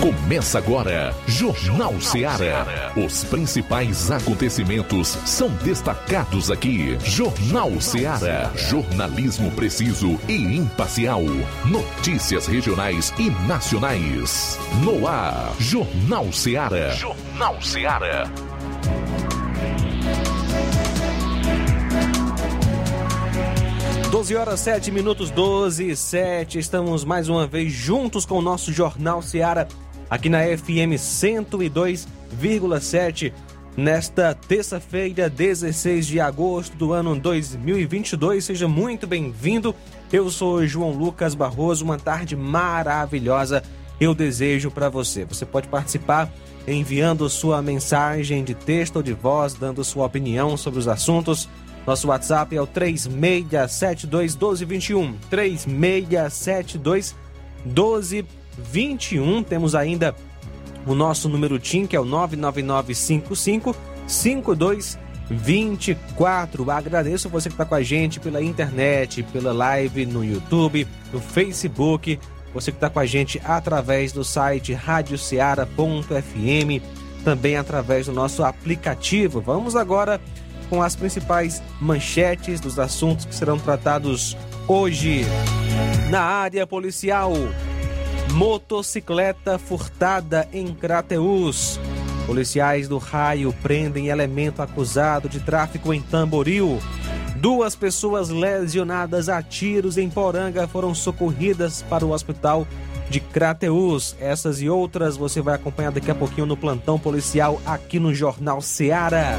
Começa agora, Jornal Seara. Os principais acontecimentos são destacados aqui. Jornal Seara. Jornalismo preciso e imparcial. Notícias regionais e nacionais. No ar, Jornal Seara. Jornal Seara. Doze horas sete minutos, doze e sete. Estamos mais uma vez juntos com o nosso Jornal Seara aqui na FM 102,7 nesta terça-feira, 16 de agosto do ano 2022. Seja muito bem-vindo. Eu sou João Lucas Barroso. Uma tarde maravilhosa eu desejo para você. Você pode participar enviando sua mensagem de texto ou de voz, dando sua opinião sobre os assuntos. Nosso WhatsApp é o 3672 1221. 3672 1221. 21. Temos ainda o nosso número TIM, que é o 99955 5224. Agradeço você que está com a gente pela internet, pela live no YouTube, no Facebook, você que está com a gente através do site radioceara.fm, também através do nosso aplicativo. Vamos agora com as principais manchetes dos assuntos que serão tratados hoje na área policial. Motocicleta furtada em Crateús. Policiais do raio prendem elemento acusado de tráfico em Tamboril. Duas pessoas lesionadas a tiros em Poranga foram socorridas para o hospital de Crateús. Essas e outras você vai acompanhar daqui a pouquinho no plantão policial aqui no Jornal Seara.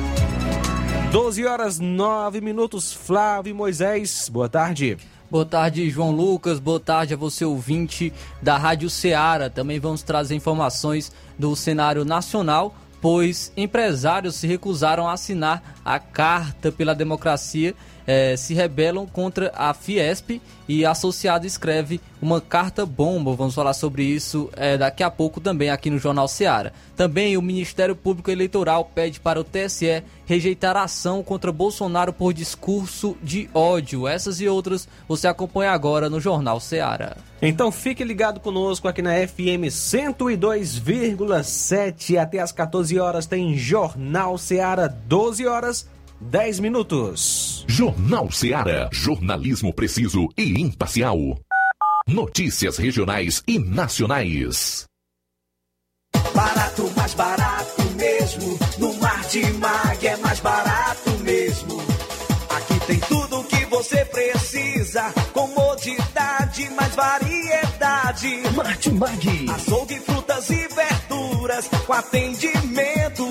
12 horas 9 minutos. Flávio Moisés, boa tarde. Boa tarde, João Lucas. Boa tarde a você, ouvinte da Rádio Ceará. Também vamos trazer informações do cenário nacional, pois empresários se recusaram a assinar a Carta pela Democracia é, se rebelam contra a Fiesp e associado escreve uma carta bomba. Vamos falar sobre isso é, daqui a pouco também aqui no Jornal Seara. Também o Ministério Público Eleitoral pede para o TSE rejeitar a ação contra Bolsonaro por discurso de ódio. Essas e outras você acompanha agora no Jornal Seara. Então fique ligado conosco aqui na FM 102,7 até as 14 horas tem Jornal Seara 12 horas 10 minutos. Jornal Seara. Jornalismo preciso e imparcial. Notícias regionais e nacionais. Barato, mais barato mesmo. No Mar de Mag é mais barato mesmo. Aqui tem tudo o que você precisa. Comodidade, mais variedade. Martimag. Açougue, frutas e verduras. Com atendimento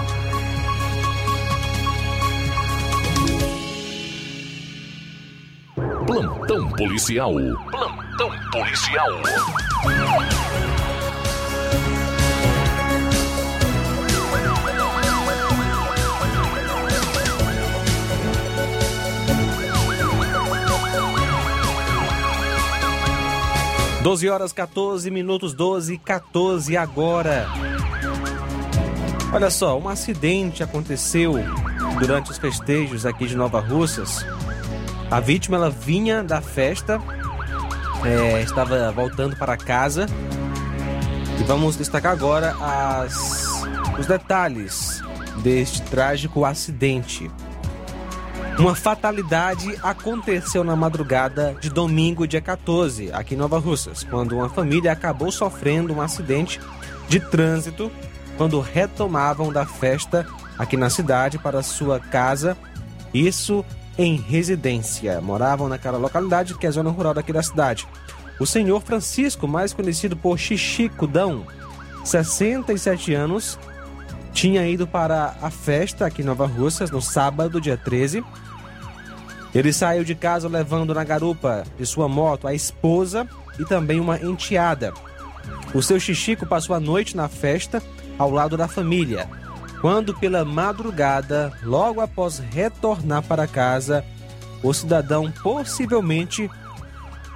Plantão policial. Plantão policial. Doze horas 14 minutos, 12 e 14 agora. Olha só, um acidente aconteceu durante os festejos aqui de Nova Russas. A vítima ela vinha da festa, é, estava voltando para casa. E vamos destacar agora as, os detalhes deste trágico acidente. Uma fatalidade aconteceu na madrugada de domingo, dia 14, aqui em Nova Russas, quando uma família acabou sofrendo um acidente de trânsito quando retomavam da festa aqui na cidade para sua casa. Isso em residência. Moravam naquela localidade que é a zona rural daqui da cidade. O senhor Francisco, mais conhecido por Xixicudão, 67 anos, tinha ido para a festa aqui em Nova Russas no sábado, dia 13. Ele saiu de casa levando na garupa de sua moto a esposa e também uma enteada. O seu Xixico passou a noite na festa ao lado da família quando pela madrugada, logo após retornar para casa, o cidadão possivelmente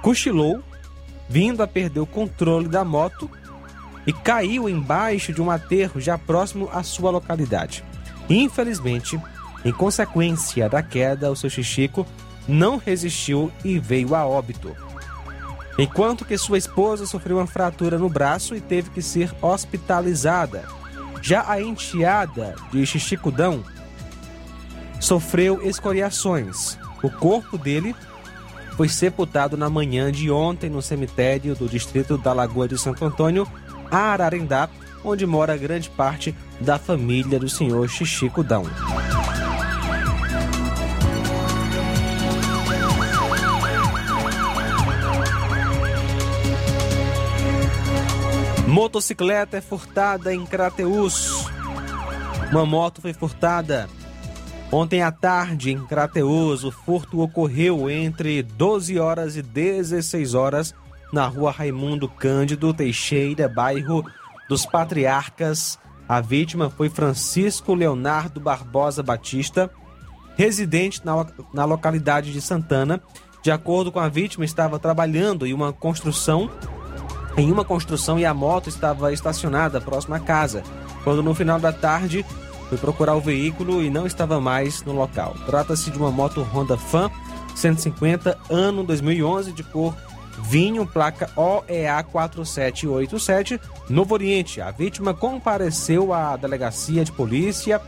cochilou, vindo a perder o controle da moto e caiu embaixo de um aterro já próximo à sua localidade. Infelizmente, em consequência da queda, o seu Xixico não resistiu e veio a óbito. Enquanto que sua esposa sofreu uma fratura no braço e teve que ser hospitalizada. Já a enteada de Xixicudão sofreu escoriações. O corpo dele foi sepultado na manhã de ontem no cemitério do distrito da Lagoa de Santo Antônio, Ararendá, onde mora grande parte da família do senhor Xixicudão. Motocicleta é furtada em Crateus. Uma moto foi furtada ontem à tarde em Crateus. O furto ocorreu entre 12 horas e 16 horas na rua Raimundo Cândido Teixeira, bairro dos Patriarcas. A vítima foi Francisco Leonardo Barbosa Batista, residente na, na localidade de Santana. De acordo com a vítima, estava trabalhando em uma construção em uma construção e a moto estava estacionada próxima à casa, quando no final da tarde foi procurar o veículo e não estava mais no local. Trata-se de uma moto Honda Fan 150 ano 2011 de cor vinho, placa OEA 4787, Novo Oriente. A vítima compareceu à delegacia de polícia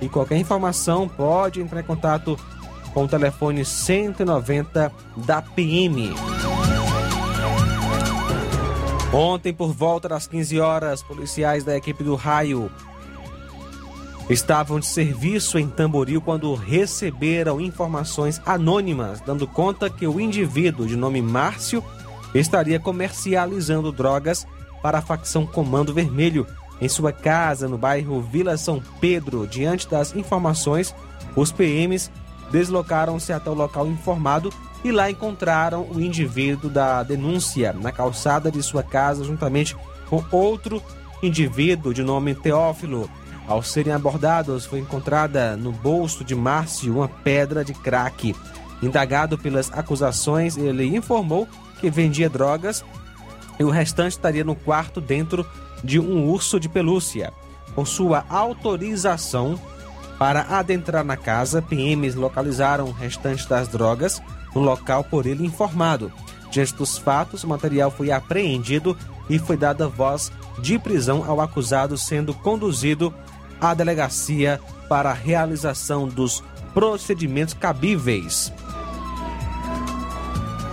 e qualquer informação pode entrar em contato com o telefone 190 da PM. Ontem, por volta das 15 horas, policiais da equipe do Raio estavam de serviço em Tamboril quando receberam informações anônimas dando conta que o indivíduo de nome Márcio estaria comercializando drogas para a facção Comando Vermelho em sua casa no bairro Vila São Pedro. Diante das informações, os PMs deslocaram-se até o local informado e lá encontraram o indivíduo da denúncia na calçada de sua casa juntamente com outro indivíduo de nome Teófilo. Ao serem abordados, foi encontrada no bolso de Márcio uma pedra de crack. Indagado pelas acusações, ele informou que vendia drogas e o restante estaria no quarto dentro de um urso de pelúcia. Com sua autorização para adentrar na casa, PMs localizaram o restante das drogas no local por ele informado. Diante dos fatos, o material foi apreendido e foi dada voz de prisão ao acusado, sendo conduzido à delegacia para a realização dos procedimentos cabíveis.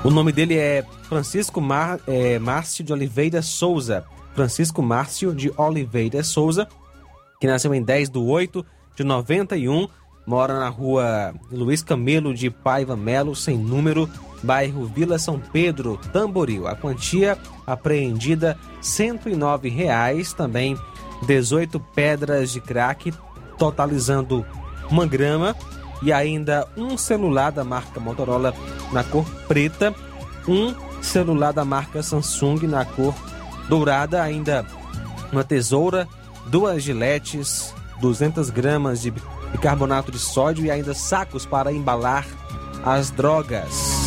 O nome dele é Francisco Mar, é, Márcio de Oliveira Souza. Francisco Márcio de Oliveira Souza, que nasceu em 10 de 8 de 91, mora na rua Luiz Camelo de Paiva Melo, sem número, bairro Vila São Pedro, Tamboril. A quantia apreendida 109 reais, também 18 pedras de crack, totalizando uma grama e ainda um celular da marca Motorola na cor preta, um celular da marca Samsung na cor dourada, ainda uma tesoura, duas giletes, 200 gramas de bicarbonato de sódio e ainda sacos para embalar as drogas.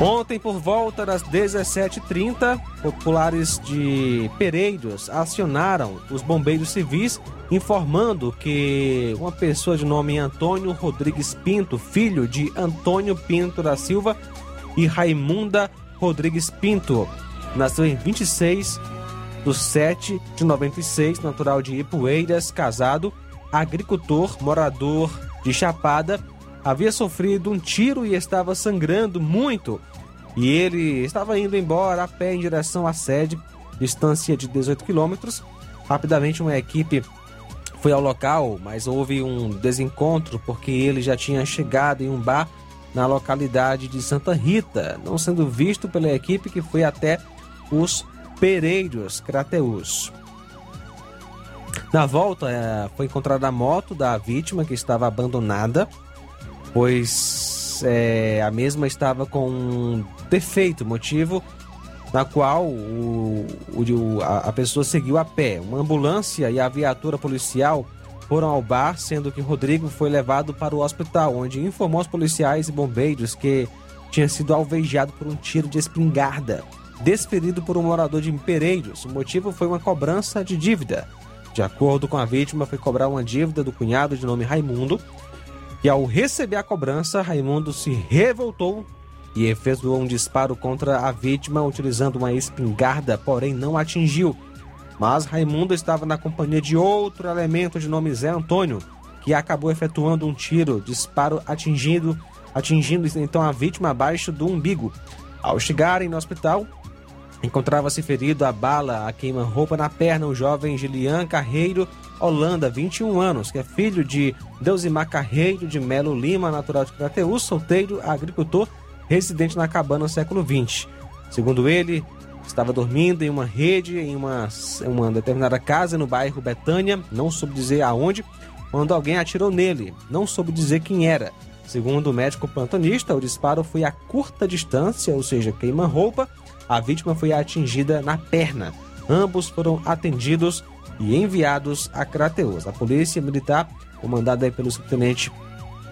Ontem, por volta das 17h30, populares de Pereiros acionaram os bombeiros civis informando que uma pessoa de nome Antônio Rodrigues Pinto, filho de Antônio Pinto da Silva e Raimunda Rodrigues Pinto, nasceu em 26 de 7 de 96, natural de Ipueiras, casado, agricultor, morador de Chapada, havia sofrido um tiro e estava sangrando muito. E ele estava indo embora a pé em direção à sede, distância de 18 quilômetros. Rapidamente, uma equipe foi ao local, mas houve um desencontro porque ele já tinha chegado em um bar na localidade de Santa Rita, não sendo visto pela equipe que foi até os Pereiros Crateus. Na volta, é, foi encontrada a moto da vítima que estava abandonada, pois é, a mesma estava com um defeito, motivo na qual o, o, a, pessoa seguiu a pé. Uma ambulância e a viatura policial foram ao bar, sendo que Rodrigo foi levado para o hospital, onde informou aos policiais e bombeiros que tinha sido alvejado por um tiro de espingarda, desferido por um morador de Pereiros. O motivo foi uma cobrança de dívida. De acordo com a vítima, foi cobrar uma dívida do cunhado de nome Raimundo, e ao receber a cobrança, Raimundo se revoltou e efetuou um disparo contra a vítima utilizando uma espingarda, porém não atingiu. Mas Raimundo estava na companhia de outro elemento de nome Zé Antônio, que acabou efetuando um tiro, disparo atingindo, atingindo então a vítima abaixo do umbigo. Ao chegarem no hospital, encontrava-se ferido a bala a queima-roupa na perna o jovem Gilian Carreiro Holanda, 21 anos, que é filho de Deusimar Carreiro de Melo Lima, natural de Crateus, solteiro, agricultor residente na cabana no século XX. Segundo ele, estava dormindo em uma rede em uma, uma determinada casa no bairro Betânia, não soube dizer aonde, quando alguém atirou nele, não soube dizer quem era. Segundo o médico plantonista, o disparo foi a curta distância, ou seja, queima-roupa. A vítima foi atingida na perna. Ambos foram atendidos e enviados a Crateus. A polícia militar, comandada pelo subtenente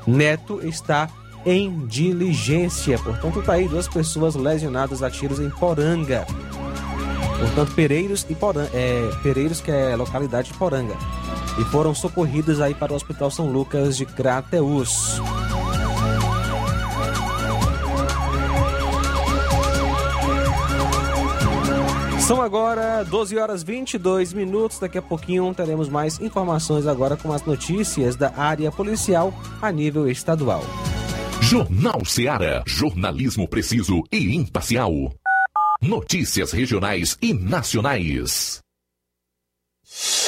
Neto, está em diligência. Portanto, tá aí duas pessoas lesionadas a tiros em Poranga. Portanto, Pereiros e Poranga, é, Pereiros, que é localidade de Poranga. E foram socorridos aí para o Hospital São Lucas de Crateus. São agora 12 horas 22 minutos. Daqui a pouquinho teremos mais informações agora com as notícias da área policial a nível estadual. Jornal Seara. Jornalismo preciso e imparcial. Notícias regionais e nacionais.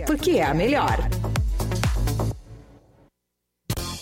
porque é a melhor.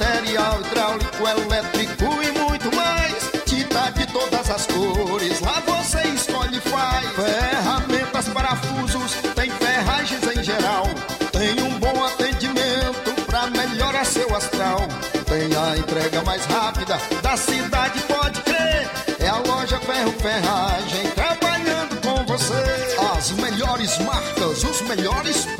material hidráulico, elétrico e muito mais. Tinta de todas as cores, lá você escolhe e faz. Ferramentas, parafusos, tem ferragens em geral. Tem um bom atendimento pra melhorar seu astral. Tem a entrega mais rápida da cidade, pode crer. É a loja Ferro Ferragem trabalhando com você. As melhores marcas, os melhores preços.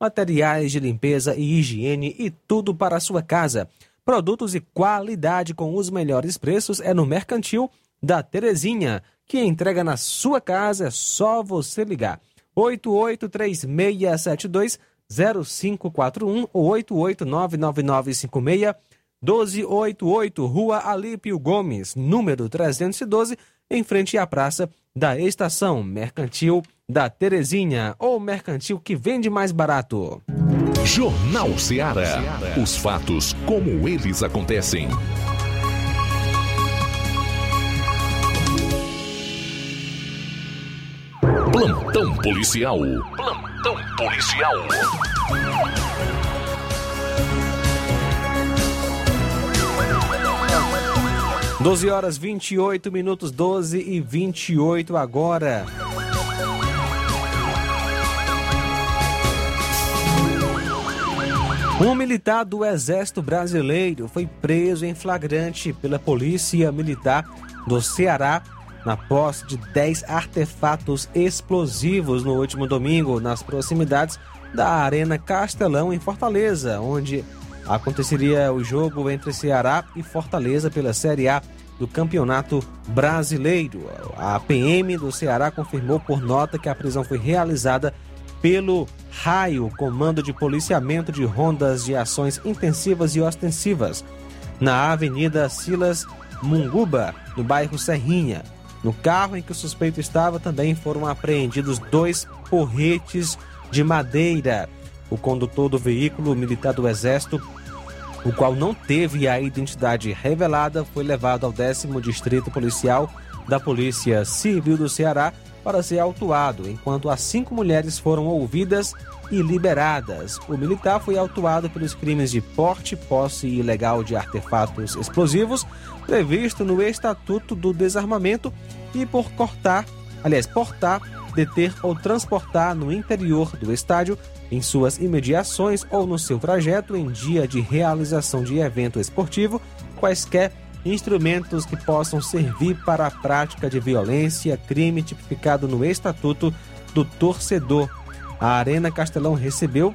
materiais de limpeza e higiene e tudo para a sua casa. Produtos e qualidade com os melhores preços é no Mercantil da Terezinha, que entrega na sua casa, é só você ligar. 883672 0541 ou 8899956 1288, Rua Alípio Gomes, número 312, em frente à praça da Estação Mercantil da Terezinha, ou mercantil que vende mais barato. Jornal Ceará. Os fatos como eles acontecem. Plantão policial. Plantão policial. 12 horas 28 minutos, 12 e 28 agora. Um militar do Exército Brasileiro foi preso em flagrante pela Polícia Militar do Ceará na posse de 10 artefatos explosivos no último domingo, nas proximidades da Arena Castelão, em Fortaleza, onde aconteceria o jogo entre Ceará e Fortaleza pela Série A do Campeonato Brasileiro. A PM do Ceará confirmou por nota que a prisão foi realizada pelo Raio, Comando de Policiamento de Rondas de Ações Intensivas e Ostensivas, na Avenida Silas Munguba, no bairro Serrinha. No carro em que o suspeito estava também foram apreendidos dois porretes de madeira. O condutor do veículo militar do Exército, o qual não teve a identidade revelada, foi levado ao décimo distrito policial da Polícia Civil do Ceará para ser autuado, enquanto as cinco mulheres foram ouvidas e liberadas. O militar foi autuado pelos crimes de porte, posse ilegal de artefatos explosivos, previsto no Estatuto do Desarmamento, e por cortar, aliás, portar, deter ou transportar no interior do estádio, em suas imediações ou no seu trajeto em dia de realização de evento esportivo, quaisquer instrumentos que possam servir para a prática de violência, crime tipificado no Estatuto do Torcedor. A Arena Castelão recebeu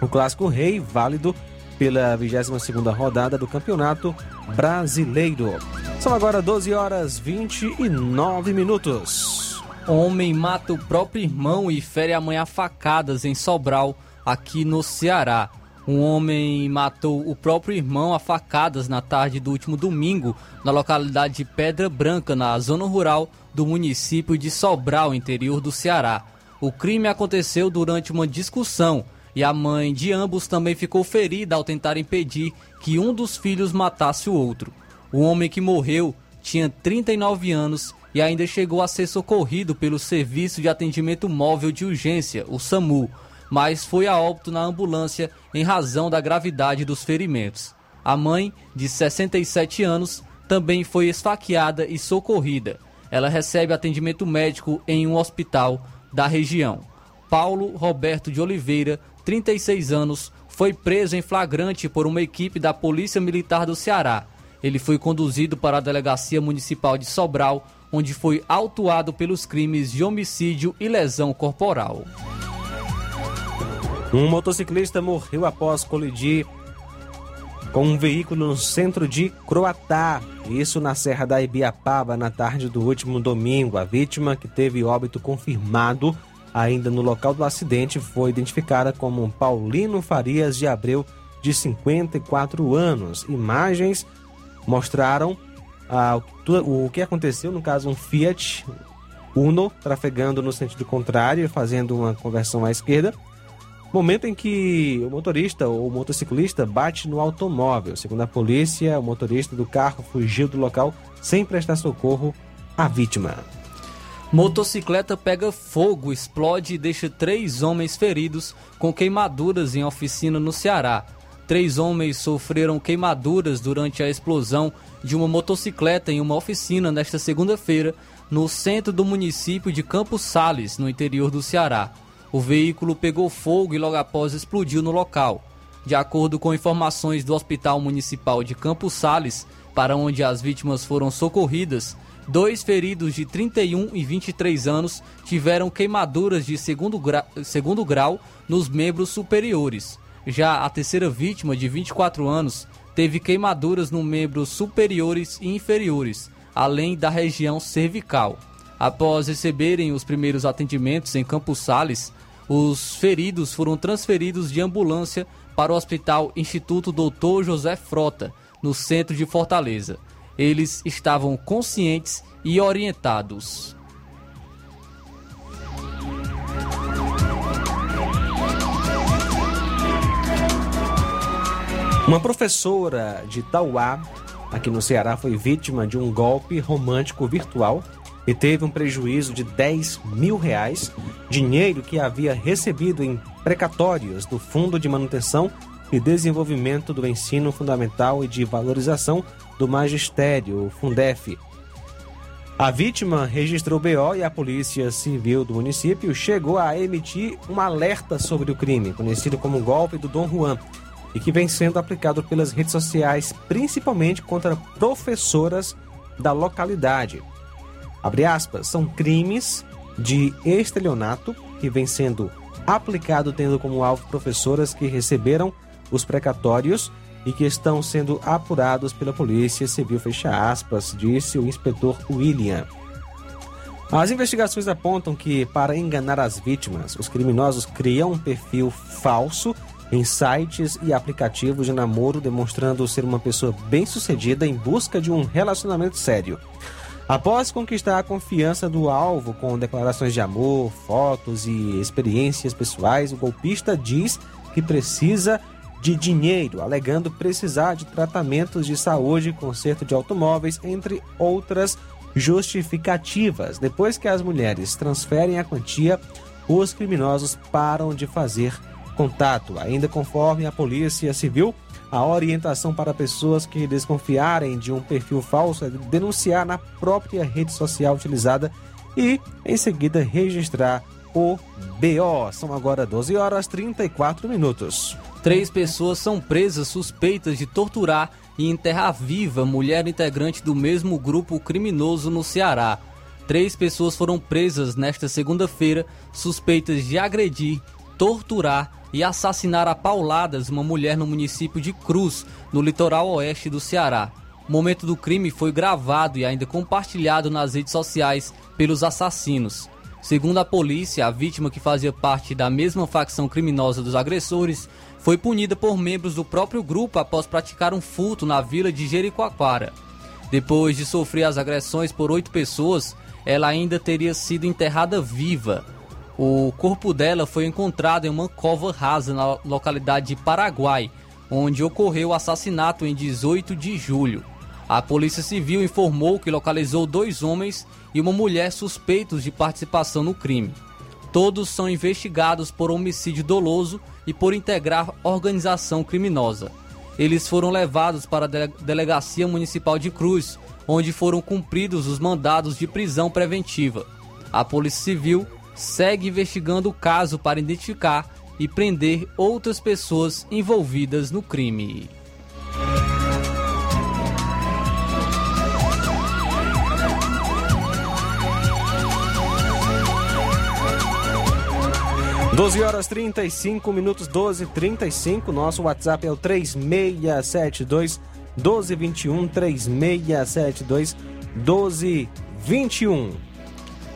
o Clássico Rei, válido pela 22ª rodada do Campeonato Brasileiro. São agora 12 horas 29 minutos. Homem mata o próprio irmão e fere a mãe a facadas em Sobral, aqui no Ceará. Um homem matou o próprio irmão a facadas na tarde do último domingo na localidade de Pedra Branca, na zona rural do município de Sobral, interior do Ceará. O crime aconteceu durante uma discussão e a mãe de ambos também ficou ferida ao tentar impedir que um dos filhos matasse o outro. O homem que morreu tinha 39 anos e ainda chegou a ser socorrido pelo Serviço de Atendimento Móvel de Urgência, o SAMU mas foi a óbito na ambulância em razão da gravidade dos ferimentos. A mãe, de 67 anos, também foi esfaqueada e socorrida. Ela recebe atendimento médico em um hospital da região. Paulo Roberto de Oliveira, 36 anos, foi preso em flagrante por uma equipe da Polícia Militar do Ceará. Ele foi conduzido para a Delegacia Municipal de Sobral, onde foi autuado pelos crimes de homicídio e lesão corporal. Um motociclista morreu após colidir com um veículo no centro de Croatá, isso na Serra da Ibiapaba, na tarde do último domingo. A vítima, que teve óbito confirmado ainda no local do acidente, foi identificada como Paulino Farias de Abreu, de 54 anos. Imagens mostraram ah, o que aconteceu, no caso, um Fiat Uno trafegando no sentido contrário, fazendo uma conversão à esquerda Momento em que o motorista ou o motociclista bate no automóvel. Segundo a polícia, o motorista do carro fugiu do local sem prestar socorro à vítima. Motocicleta pega fogo, explode e deixa três homens feridos com queimaduras em oficina no Ceará. Três homens sofreram queimaduras durante a explosão de uma motocicleta em uma oficina nesta segunda-feira no centro do município de Campos Sales, no interior do Ceará. O veículo pegou fogo e logo após explodiu no local. De acordo com informações do Hospital Municipal de Campos Sales, para onde as vítimas foram socorridas, Dois feridos de 31 e 23 anos tiveram queimaduras de segundo, gra segundo grau nos membros superiores. Já a terceira vítima, de 24 anos, teve queimaduras nos membros superiores e inferiores, além da região cervical. Após receberem os primeiros atendimentos em Campos Sales, os feridos foram transferidos de ambulância para o Hospital Instituto Dr. José Frota, no centro de Fortaleza. Eles estavam conscientes e orientados. Uma professora de Tauá, aqui no Ceará, foi vítima de um golpe romântico virtual e teve um prejuízo de 10 mil reais, dinheiro que havia recebido em precatórios do Fundo de Manutenção e Desenvolvimento do Ensino Fundamental e de Valorização do Magistério, o Fundef. A vítima registrou BO e a Polícia Civil do município chegou a emitir um alerta sobre o crime, conhecido como golpe do Dom Juan, e que vem sendo aplicado pelas redes sociais, principalmente contra professoras da localidade. Abre aspas, são crimes de estelionato que vem sendo aplicado tendo como alvo professoras que receberam os precatórios e que estão sendo apurados pela Polícia Civil, fecha aspas, disse o inspetor William. As investigações apontam que, para enganar as vítimas, os criminosos criam um perfil falso em sites e aplicativos de namoro, demonstrando ser uma pessoa bem-sucedida em busca de um relacionamento sério. Após conquistar a confiança do alvo com declarações de amor, fotos e experiências pessoais, o golpista diz que precisa de dinheiro, alegando precisar de tratamentos de saúde, conserto de automóveis, entre outras justificativas. Depois que as mulheres transferem a quantia, os criminosos param de fazer contato. Ainda conforme a Polícia Civil, a orientação para pessoas que desconfiarem de um perfil falso é denunciar na própria rede social utilizada e, em seguida, registrar o BO. São agora 12 horas 34 minutos. Três pessoas são presas suspeitas de torturar e enterrar viva mulher integrante do mesmo grupo criminoso no Ceará. Três pessoas foram presas nesta segunda-feira suspeitas de agredir, torturar e assassinar a pauladas uma mulher no município de Cruz, no litoral oeste do Ceará. O momento do crime foi gravado e ainda compartilhado nas redes sociais pelos assassinos. Segundo a polícia, a vítima, que fazia parte da mesma facção criminosa dos agressores, foi punida por membros do próprio grupo após praticar um furto na vila de Jericoacoara. Depois de sofrer as agressões por oito pessoas, ela ainda teria sido enterrada viva. O corpo dela foi encontrado em uma cova rasa na localidade de Paraguai, onde ocorreu o assassinato em 18 de julho. A Polícia Civil informou que localizou dois homens e uma mulher suspeitos de participação no crime. Todos são investigados por homicídio doloso e por integrar organização criminosa. Eles foram levados para a Delegacia Municipal de Cruz, onde foram cumpridos os mandados de prisão preventiva. A Polícia Civil segue investigando o caso para identificar e prender outras pessoas envolvidas no crime. Doze horas 35 minutos, 12 35 Nosso WhatsApp é o 3672 1221 3672 1221.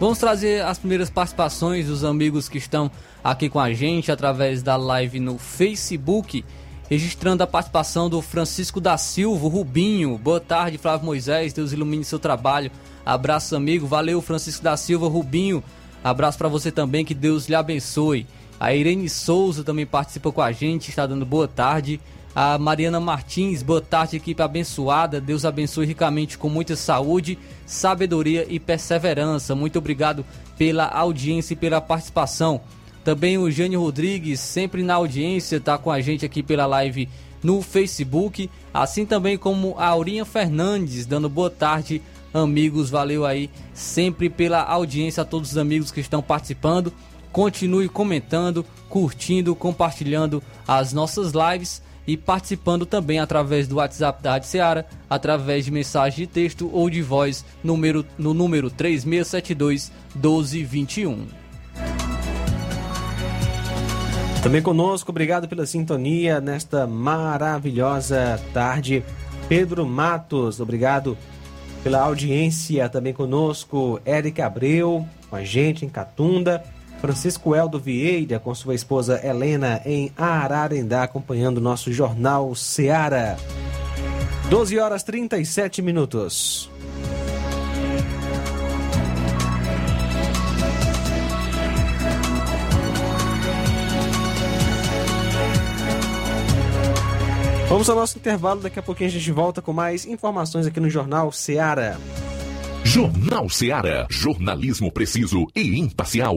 Vamos trazer as primeiras participações dos amigos que estão aqui com a gente através da live no Facebook, registrando a participação do Francisco da Silva, Rubinho. Boa tarde, Flávio Moisés, Deus ilumine seu trabalho. Abraço, amigo. Valeu, Francisco da Silva, Rubinho. Abraço para você também, que Deus lhe abençoe. A Irene Souza também participa com a gente, está dando boa tarde. A Mariana Martins, boa tarde, equipe abençoada. Deus abençoe ricamente com muita saúde, sabedoria e perseverança. Muito obrigado pela audiência e pela participação. Também o Jânio Rodrigues, sempre na audiência, está com a gente aqui pela live no Facebook. Assim também como a Aurinha Fernandes, dando boa tarde, amigos. Valeu aí sempre pela audiência a todos os amigos que estão participando. Continue comentando, curtindo, compartilhando as nossas lives e participando também através do WhatsApp da Rádio Seara, através de mensagem de texto ou de voz número, no número 3672 1221. Também conosco, obrigado pela sintonia nesta maravilhosa tarde. Pedro Matos, obrigado pela audiência também conosco. Érica Abreu, com a gente em Catunda. Francisco Eldo Vieira, com sua esposa Helena, em Ararendá, acompanhando o nosso jornal Seara. 12 horas 37 minutos. Vamos ao nosso intervalo, daqui a pouquinho a gente volta com mais informações aqui no Jornal Seara. Jornal Seara. Jornalismo preciso e imparcial.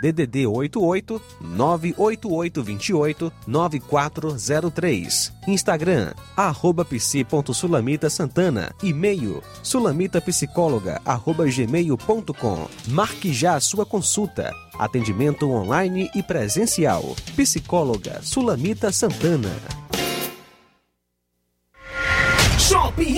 DDD 88 98828 9403. Instagram, arroba psi.sulamita Santana. E-mail, sulamitapsicóloga, arroba gmail.com. Marque já sua consulta. Atendimento online e presencial. Psicóloga Sulamita Santana. Shopping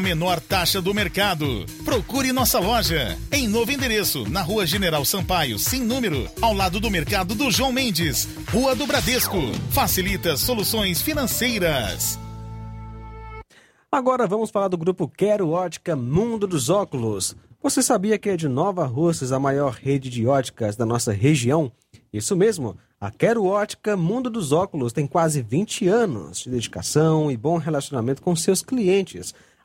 menor taxa do mercado. Procure nossa loja em novo endereço, na Rua General Sampaio, sem número, ao lado do mercado do João Mendes, Rua do Bradesco. Facilita soluções financeiras. Agora vamos falar do grupo Quero Ótica Mundo dos Óculos. Você sabia que é de Nova Russas a maior rede de óticas da nossa região? Isso mesmo, a Quero Ótica Mundo dos Óculos tem quase 20 anos de dedicação e bom relacionamento com seus clientes.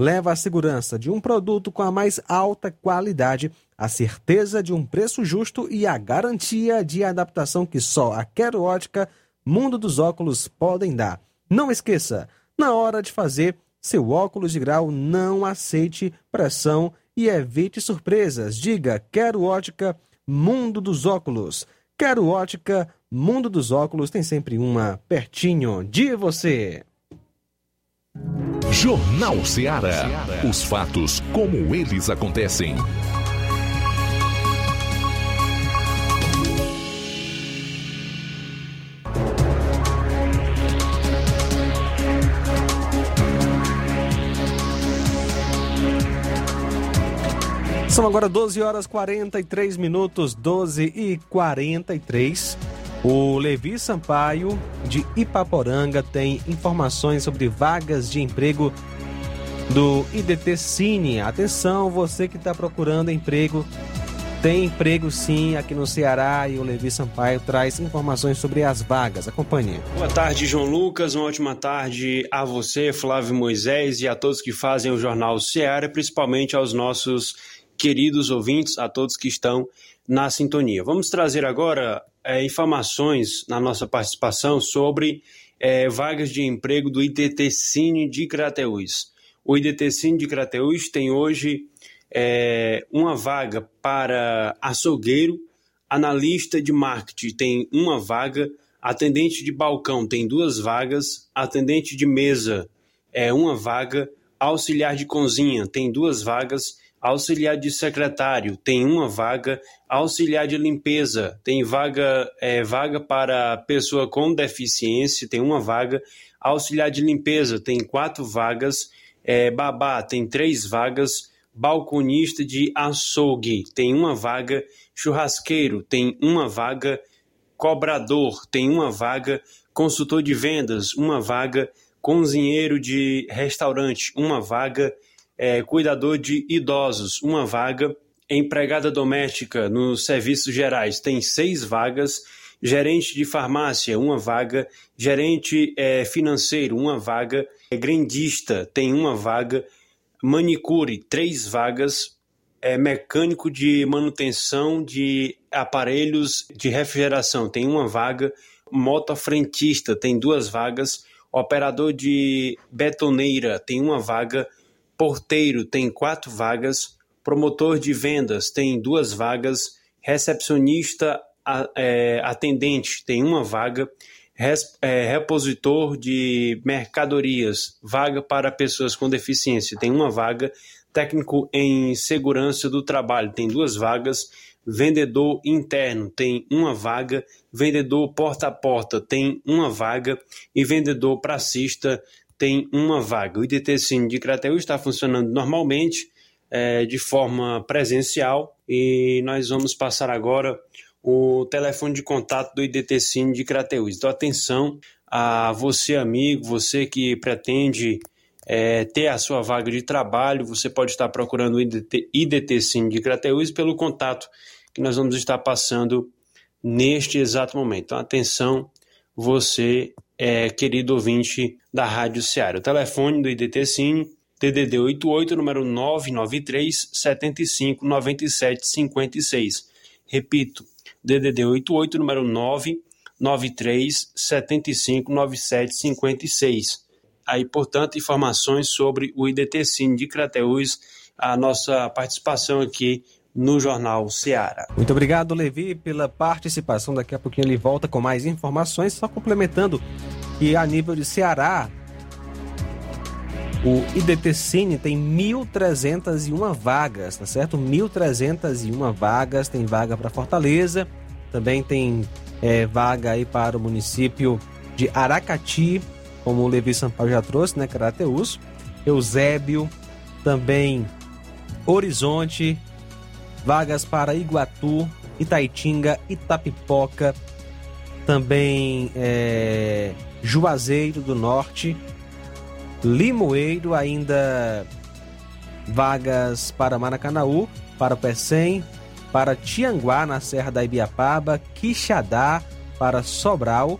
Leva a segurança de um produto com a mais alta qualidade, a certeza de um preço justo e a garantia de adaptação que só a Quero Ótica Mundo dos Óculos podem dar. Não esqueça, na hora de fazer seu óculos de grau, não aceite pressão e evite surpresas. Diga: Quero ótica, mundo dos óculos. Quero ótica, mundo dos óculos tem sempre uma pertinho de você. Jornal Ceará. Os fatos como eles acontecem. São agora 12 horas 43 minutos, 12 e 43. O Levi Sampaio, de Ipaporanga, tem informações sobre vagas de emprego do IDT Cine. Atenção, você que está procurando emprego, tem emprego sim aqui no Ceará e o Levi Sampaio traz informações sobre as vagas. Acompanhe. Boa tarde, João Lucas. Uma ótima tarde a você, Flávio Moisés, e a todos que fazem o Jornal Ceará, principalmente aos nossos queridos ouvintes, a todos que estão na sintonia. Vamos trazer agora é, informações na nossa participação sobre é, vagas de emprego do IDT Cine de Crateús. O IDT Cine de Crateús tem hoje é, uma vaga para açougueiro, analista de marketing tem uma vaga, atendente de balcão tem duas vagas, atendente de mesa é uma vaga, auxiliar de cozinha tem duas vagas auxiliar de secretário tem uma vaga, auxiliar de limpeza tem vaga, é, vaga para pessoa com deficiência, tem uma vaga, auxiliar de limpeza tem quatro vagas, é, babá tem três vagas, balconista de açougue tem uma vaga, churrasqueiro tem uma vaga, cobrador tem uma vaga, consultor de vendas uma vaga, cozinheiro de restaurante uma vaga, é, cuidador de idosos, uma vaga, empregada doméstica nos serviços gerais, tem seis vagas, gerente de farmácia, uma vaga, gerente é, financeiro, uma vaga, é, grandista, tem uma vaga, manicure, três vagas, é, mecânico de manutenção de aparelhos de refrigeração, tem uma vaga, motofrentista, tem duas vagas, operador de betoneira, tem uma vaga, porteiro tem quatro vagas, promotor de vendas tem duas vagas, recepcionista é, atendente tem uma vaga, é, repositor de mercadorias, vaga para pessoas com deficiência tem uma vaga, técnico em segurança do trabalho tem duas vagas, vendedor interno tem uma vaga, vendedor porta a porta tem uma vaga e vendedor pracista tem uma vaga. O IDT Cine de Crateús está funcionando normalmente, é, de forma presencial, e nós vamos passar agora o telefone de contato do IDT Cine de Crateús. Então, atenção a você, amigo, você que pretende é, ter a sua vaga de trabalho, você pode estar procurando o IDT, de Crateús pelo contato que nós vamos estar passando neste exato momento. Então, atenção, você é, querido ouvinte da Rádio Ceará. O telefone do IDT Cine, DDD 88, número 993 75 97 56. Repito, DDD 88, número 993 75 97 56. Aí, portanto, informações sobre o IDT Cine de Crateús, a nossa participação aqui no Jornal Seara. Muito obrigado, Levi, pela participação. Daqui a pouquinho ele volta com mais informações. Só complementando que a nível de Ceará, o IDT Cine tem 1.301 vagas, tá certo? 1.301 vagas, tem vaga para Fortaleza, também tem é, vaga aí para o município de Aracati, como o Levi Sampaio já trouxe, né? Carateus, Eusébio, também Horizonte, vagas para Iguatu, Itaitinga, Itapipoca, também é, Juazeiro do Norte, Limoeiro, ainda vagas para Maracanaú, para Pecém, para Tianguá, na Serra da Ibiapaba, Quixadá, para Sobral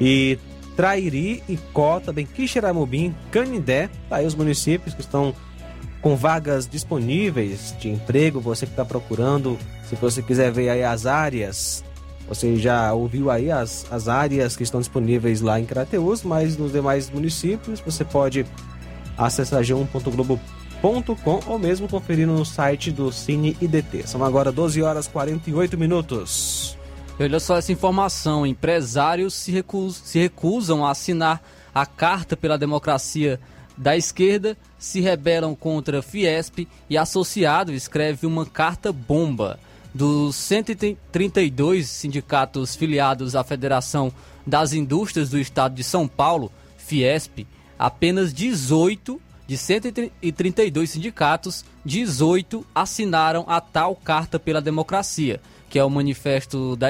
e Trairi, Icó, também Quixeramobim, Canindé, tá aí os municípios que estão com vagas disponíveis de emprego, você que está procurando, se você quiser ver aí as áreas você já ouviu aí as, as áreas que estão disponíveis lá em Crateus, mas nos demais municípios você pode acessar g1.globo.com ou mesmo conferir no site do Cine IDT. São agora 12 horas 48 minutos. Olha só essa informação: empresários se, recus se recusam a assinar a Carta pela Democracia da Esquerda, se rebelam contra Fiesp e associado escreve uma carta bomba. Dos 132 sindicatos filiados à Federação das Indústrias do Estado de São Paulo, Fiesp, apenas 18 de 132 sindicatos, 18 assinaram a tal Carta pela Democracia, que é o manifesto da,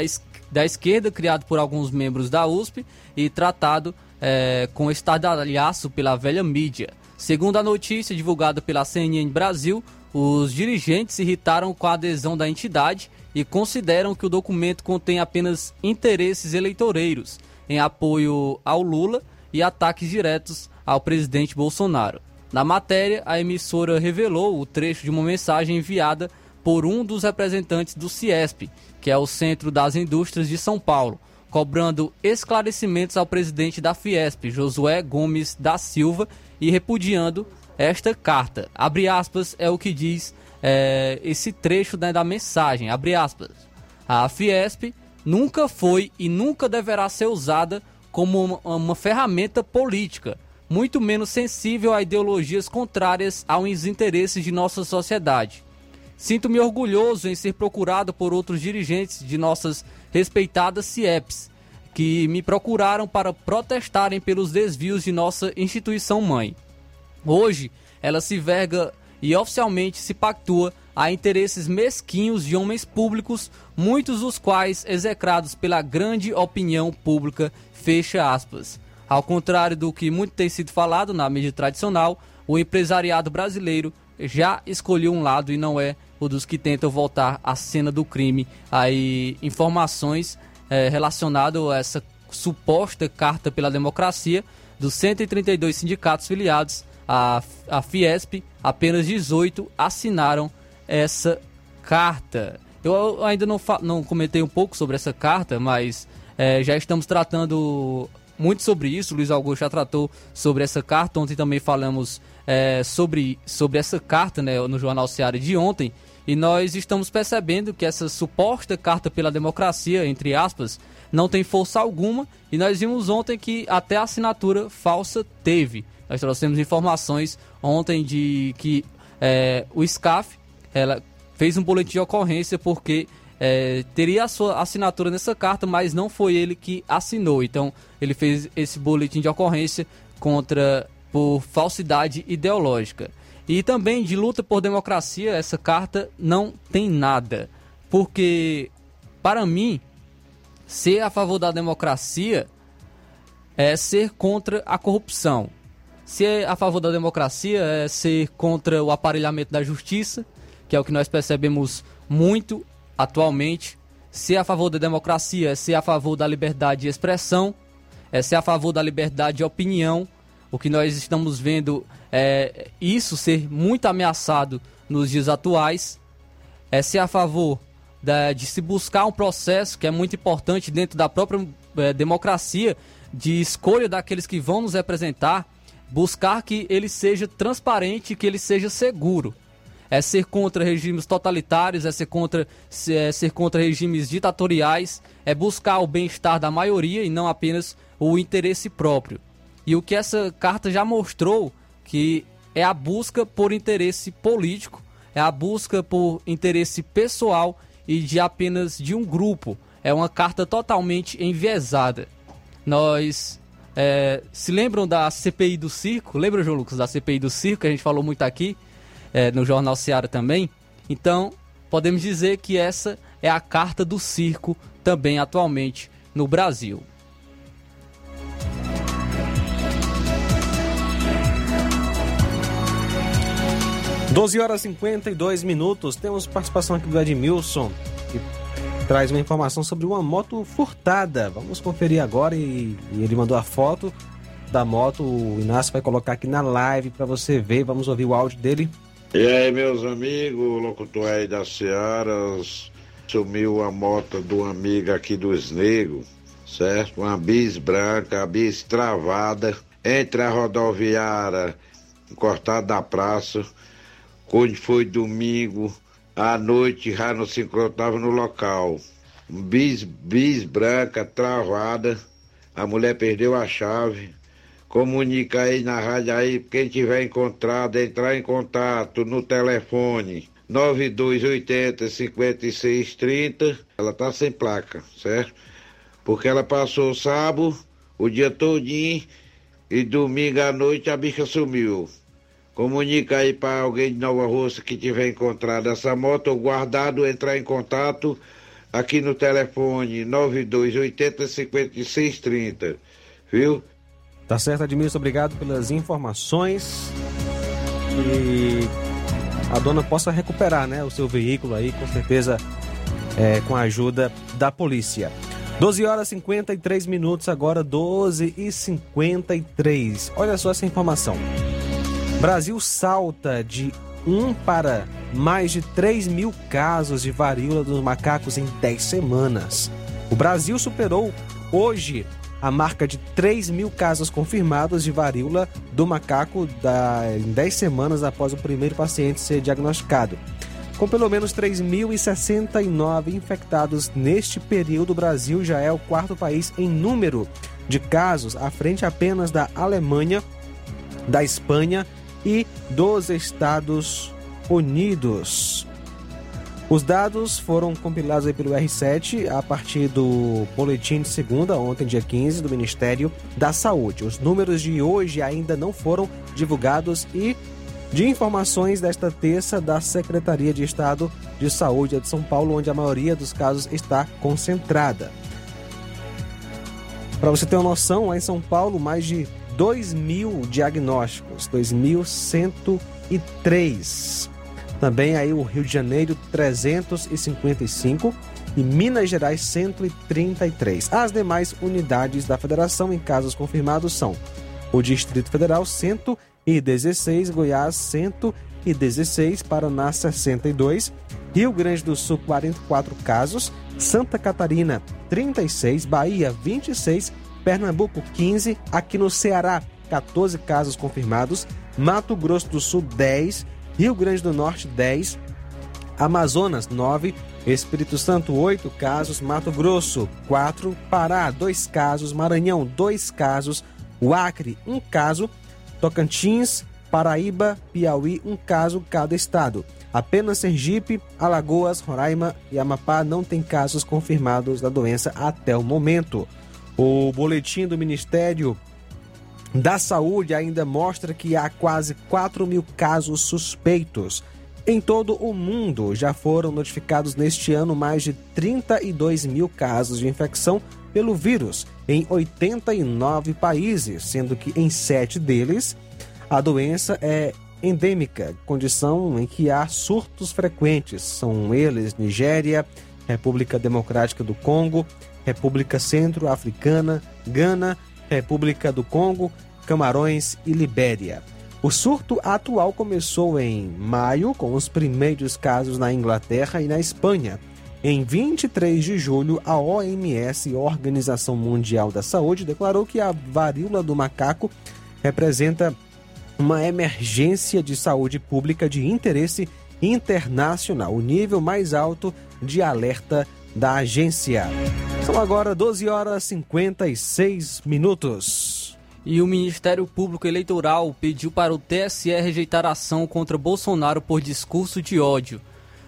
da esquerda criado por alguns membros da USP e tratado é, com estardalhaço pela velha mídia. Segundo a notícia divulgada pela CNN Brasil, os dirigentes se irritaram com a adesão da entidade e consideram que o documento contém apenas interesses eleitoreiros em apoio ao Lula e ataques diretos ao presidente Bolsonaro. Na matéria, a emissora revelou o trecho de uma mensagem enviada por um dos representantes do CIESP, que é o Centro das Indústrias de São Paulo, cobrando esclarecimentos ao presidente da Fiesp, Josué Gomes da Silva, e repudiando esta carta. Abre aspas é o que diz é, esse trecho né, da mensagem. Abre aspas. A Fiesp nunca foi e nunca deverá ser usada como uma, uma ferramenta política, muito menos sensível a ideologias contrárias aos interesses de nossa sociedade. Sinto-me orgulhoso em ser procurado por outros dirigentes de nossas respeitadas CIEPs, que me procuraram para protestarem pelos desvios de nossa instituição mãe. Hoje, ela se verga e oficialmente se pactua a interesses mesquinhos de homens públicos, muitos dos quais execrados pela grande opinião pública, fecha aspas. Ao contrário do que muito tem sido falado na mídia tradicional, o empresariado brasileiro já escolheu um lado e não é o dos que tentam voltar à cena do crime. Aí informações é, relacionadas a essa suposta carta pela democracia dos 132 sindicatos filiados a, a Fiesp, apenas 18 assinaram essa carta. Eu ainda não, não comentei um pouco sobre essa carta, mas é, já estamos tratando muito sobre isso. O Luiz Augusto já tratou sobre essa carta. Ontem também falamos é, sobre, sobre essa carta né, no Jornal Seara de ontem. E nós estamos percebendo que essa suposta carta pela democracia, entre aspas, não tem força alguma. E nós vimos ontem que até a assinatura falsa teve. Nós trouxemos informações ontem de que é, o SCAF ela fez um boletim de ocorrência porque é, teria a sua assinatura nessa carta, mas não foi ele que assinou. Então ele fez esse boletim de ocorrência contra por falsidade ideológica. E também de luta por democracia, essa carta não tem nada. Porque, para mim, ser a favor da democracia é ser contra a corrupção. Ser a favor da democracia é ser contra o aparelhamento da justiça, que é o que nós percebemos muito atualmente. Ser a favor da democracia é ser a favor da liberdade de expressão, é ser a favor da liberdade de opinião. O que nós estamos vendo é isso ser muito ameaçado nos dias atuais. É ser a favor da, de se buscar um processo que é muito importante dentro da própria é, democracia, de escolha daqueles que vão nos representar buscar que ele seja transparente, que ele seja seguro. é ser contra regimes totalitários, é ser contra, é ser contra regimes ditatoriais, é buscar o bem-estar da maioria e não apenas o interesse próprio. E o que essa carta já mostrou que é a busca por interesse político, é a busca por interesse pessoal e de apenas de um grupo. É uma carta totalmente enviesada. Nós é, se lembram da CPI do circo? Lembra, João Lucas, da CPI do circo que a gente falou muito aqui é, no Jornal Seara também? Então, podemos dizer que essa é a carta do circo também atualmente no Brasil. 12 horas e 52 minutos. Temos participação aqui do Edmilson, que traz uma informação sobre uma moto furtada. Vamos conferir agora e, e ele mandou a foto da moto. O Inácio vai colocar aqui na live para você ver. Vamos ouvir o áudio dele. E aí, meus amigos, locutor aí da Seara, sumiu a moto de uma amiga aqui dos Negros, certo? Uma bis branca, a bis travada, entre a rodoviária cortada da praça Hoje foi domingo, à noite já não se encontrava no local. Bis, bis branca, travada, a mulher perdeu a chave. Comunica aí na rádio aí, quem tiver encontrado, entrar em contato no telefone 9280 5630. Ela tá sem placa, certo? Porque ela passou sábado, o dia todinho, e domingo à noite a bicha sumiu. Comunica aí para alguém de Nova Rússia que tiver encontrado essa moto ou guardado, entrar em contato aqui no telefone 9280 5630. Viu? Tá certo, Admilson, obrigado pelas informações. E a dona possa recuperar né, o seu veículo aí, com certeza, é, com a ajuda da polícia. 12 horas e 53 minutos, agora 12 e 53. Olha só essa informação. Brasil salta de 1 para mais de 3 mil casos de varíola dos macacos em 10 semanas. O Brasil superou hoje a marca de 3 mil casos confirmados de varíola do macaco da, em 10 semanas após o primeiro paciente ser diagnosticado. Com pelo menos 3.069 infectados neste período, o Brasil já é o quarto país em número de casos, à frente apenas da Alemanha, da Espanha e dos Estados Unidos. Os dados foram compilados pelo R7 a partir do boletim de segunda, ontem, dia 15, do Ministério da Saúde. Os números de hoje ainda não foram divulgados e de informações desta terça da Secretaria de Estado de Saúde de São Paulo, onde a maioria dos casos está concentrada. Para você ter uma noção, lá em São Paulo, mais de 2 mil diagnósticos, 2.103. Também aí o Rio de Janeiro, 355 e Minas Gerais, 133. As demais unidades da federação em casos confirmados são o Distrito Federal, 116, Goiás, 116, Paraná, 62, Rio Grande do Sul, 44 casos, Santa Catarina, 36, Bahia, 26, Pernambuco 15, aqui no Ceará 14 casos confirmados, Mato Grosso do Sul 10, Rio Grande do Norte 10, Amazonas 9, Espírito Santo 8 casos, Mato Grosso 4, Pará 2 casos, Maranhão 2 casos, o Acre 1 caso, Tocantins, Paraíba, Piauí, um caso cada estado. Apenas Sergipe, Alagoas, Roraima e Amapá não têm casos confirmados da doença até o momento. O boletim do Ministério da Saúde ainda mostra que há quase 4 mil casos suspeitos. Em todo o mundo, já foram notificados neste ano mais de 32 mil casos de infecção pelo vírus em 89 países, sendo que em sete deles a doença é endêmica, condição em que há surtos frequentes. São eles Nigéria, República Democrática do Congo, República Centro-Africana, Gana, República do Congo, Camarões e Libéria. O surto atual começou em maio, com os primeiros casos na Inglaterra e na Espanha. Em 23 de julho, a OMS, Organização Mundial da Saúde, declarou que a varíola do macaco representa uma emergência de saúde pública de interesse internacional, o nível mais alto de alerta da agência. São agora 12 horas e 56 minutos. E o Ministério Público Eleitoral pediu para o TSE rejeitar a ação contra Bolsonaro por discurso de ódio.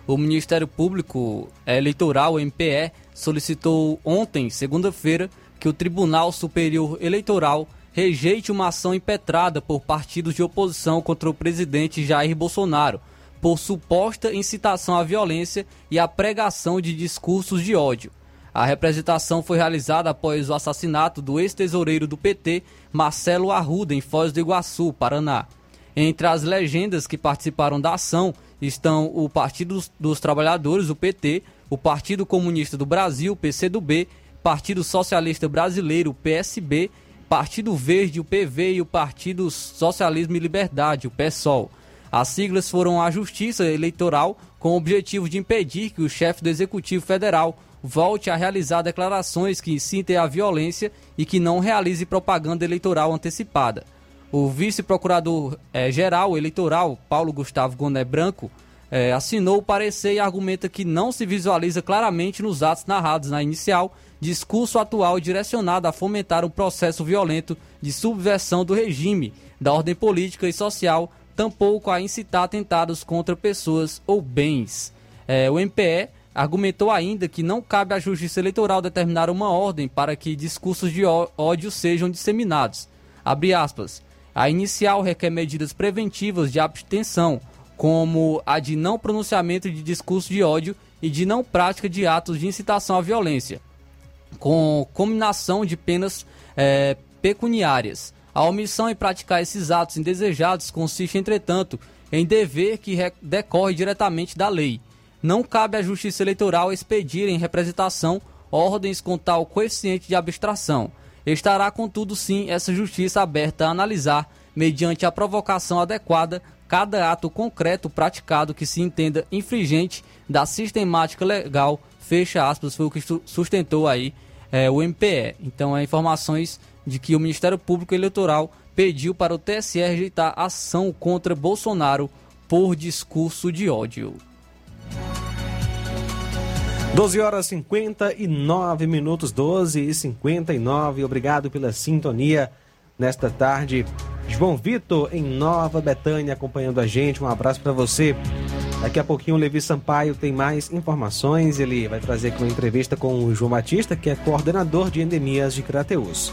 O Ministério Público Eleitoral, MPE, solicitou ontem, segunda-feira, que o Tribunal Superior Eleitoral rejeite uma ação impetrada por partidos de oposição contra o presidente Jair Bolsonaro por suposta incitação à violência e a pregação de discursos de ódio. A representação foi realizada após o assassinato do ex-tesoureiro do PT, Marcelo Arruda, em Foz do Iguaçu, Paraná. Entre as legendas que participaram da ação estão o Partido dos Trabalhadores, o PT, o Partido Comunista do Brasil, PCdoB, Partido Socialista Brasileiro, PSB, Partido Verde, o PV e o Partido Socialismo e Liberdade, o PSOL. As siglas foram à Justiça Eleitoral com o objetivo de impedir que o chefe do Executivo Federal volte a realizar declarações que incitem à violência e que não realize propaganda eleitoral antecipada. O vice-procurador-geral eleitoral, Paulo Gustavo Goné Branco, eh, assinou o parecer e argumenta que não se visualiza claramente nos atos narrados na inicial discurso atual direcionado a fomentar um processo violento de subversão do regime, da ordem política e social tampouco a incitar atentados contra pessoas ou bens. É, o MPE argumentou ainda que não cabe à Justiça Eleitoral determinar uma ordem para que discursos de ódio sejam disseminados. Aspas. A inicial requer medidas preventivas de abstenção, como a de não pronunciamento de discurso de ódio e de não prática de atos de incitação à violência, com combinação de penas é, pecuniárias. A omissão em praticar esses atos indesejados consiste, entretanto, em dever que decorre diretamente da lei. Não cabe à Justiça Eleitoral expedir em representação ordens com tal coeficiente de abstração. Estará, contudo, sim, essa Justiça aberta a analisar, mediante a provocação adequada, cada ato concreto praticado que se entenda infringente da sistemática legal, fecha aspas, foi o que sustentou aí é, o MPE. Então, é informações de que o Ministério Público Eleitoral pediu para o TSE rejeitar ação contra Bolsonaro por discurso de ódio. 12 horas 59 minutos, 12 e 59. Obrigado pela sintonia nesta tarde. João Vitor em Nova Betânia acompanhando a gente. Um abraço para você. Daqui a pouquinho o Levi Sampaio tem mais informações. Ele vai trazer aqui uma entrevista com o João Batista, que é coordenador de endemias de Crateus.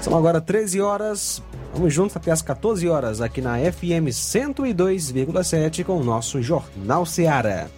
São agora 13 horas. Vamos juntos até as 14 horas aqui na FM 102,7 com o nosso Jornal Seara.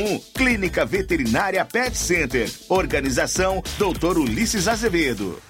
9816584 01. Clínica Veterinária Pet Center. Organização Dr. Ulisses Azevedo.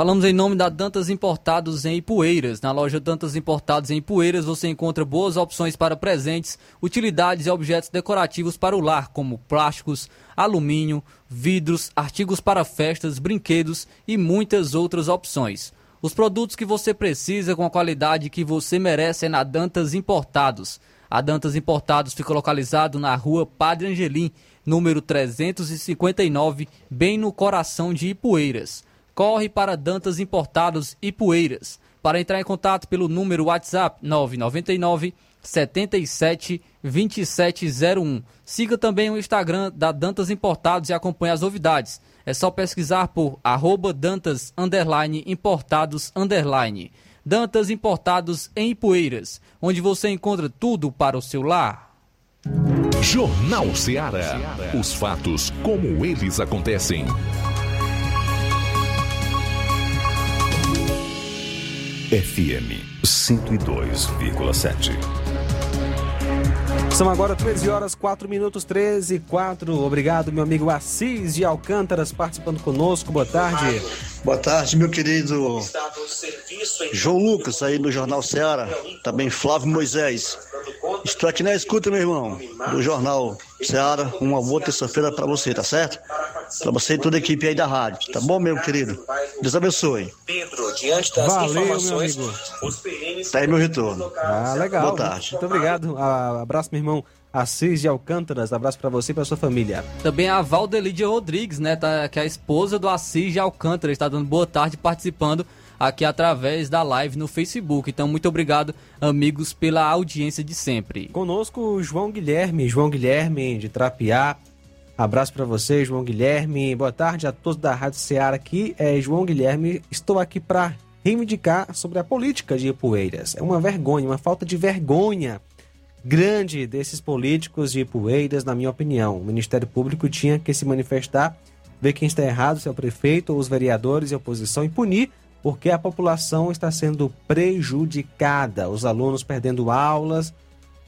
Falamos em nome da Dantas Importados em Ipueiras. Na loja Dantas Importados em Ipueiras você encontra boas opções para presentes, utilidades e objetos decorativos para o lar, como plásticos, alumínio, vidros, artigos para festas, brinquedos e muitas outras opções. Os produtos que você precisa com a qualidade que você merece é na Dantas Importados. A Dantas Importados fica localizado na rua Padre Angelim, número 359, bem no coração de Ipueiras corre para Dantas Importados e Poeiras. Para entrar em contato pelo número WhatsApp 999 77 2701. Siga também o Instagram da Dantas Importados e acompanhe as novidades. É só pesquisar por arroba Dantas underline, Importados underline. Dantas Importados em Poeiras, onde você encontra tudo para o seu lar. Jornal Ceará. Os fatos como eles acontecem. FM 102,7. São agora 13 horas 4 minutos 13 e 4. Obrigado, meu amigo Assis de Alcântaras, participando conosco. Boa tarde. Boa tarde, meu querido João Lucas, aí no Jornal Ceará. Também Flávio Moisés. Estou aqui na escuta, meu irmão, do Jornal Ceará. Uma boa terça-feira para você, tá certo? Para você e toda a equipe aí da rádio. Tá bom, meu querido? Deus abençoe. Pedro, diante das Valeu, informações, meu amigo. Tá aí meu retorno. Ah, legal. Boa tarde. Muito obrigado. Ah, abraço, meu irmão. Assis de Alcântaras, abraço para você e para sua família. Também a Valdelidia Rodrigues, né, tá, que é a esposa do Assis de Alcântara, está dando boa tarde participando aqui através da live no Facebook. Então, muito obrigado, amigos, pela audiência de sempre. Conosco João Guilherme, João Guilherme de Trapiá. Abraço para você, João Guilherme. Boa tarde a todos da Rádio Ceará aqui. É João Guilherme. Estou aqui para reivindicar sobre a política de Ipueiras. É uma vergonha, uma falta de vergonha grande desses políticos de Ipueiras, na minha opinião. O Ministério Público tinha que se manifestar, ver quem está errado, se é o prefeito ou os vereadores e a oposição, e punir, porque a população está sendo prejudicada, os alunos perdendo aulas,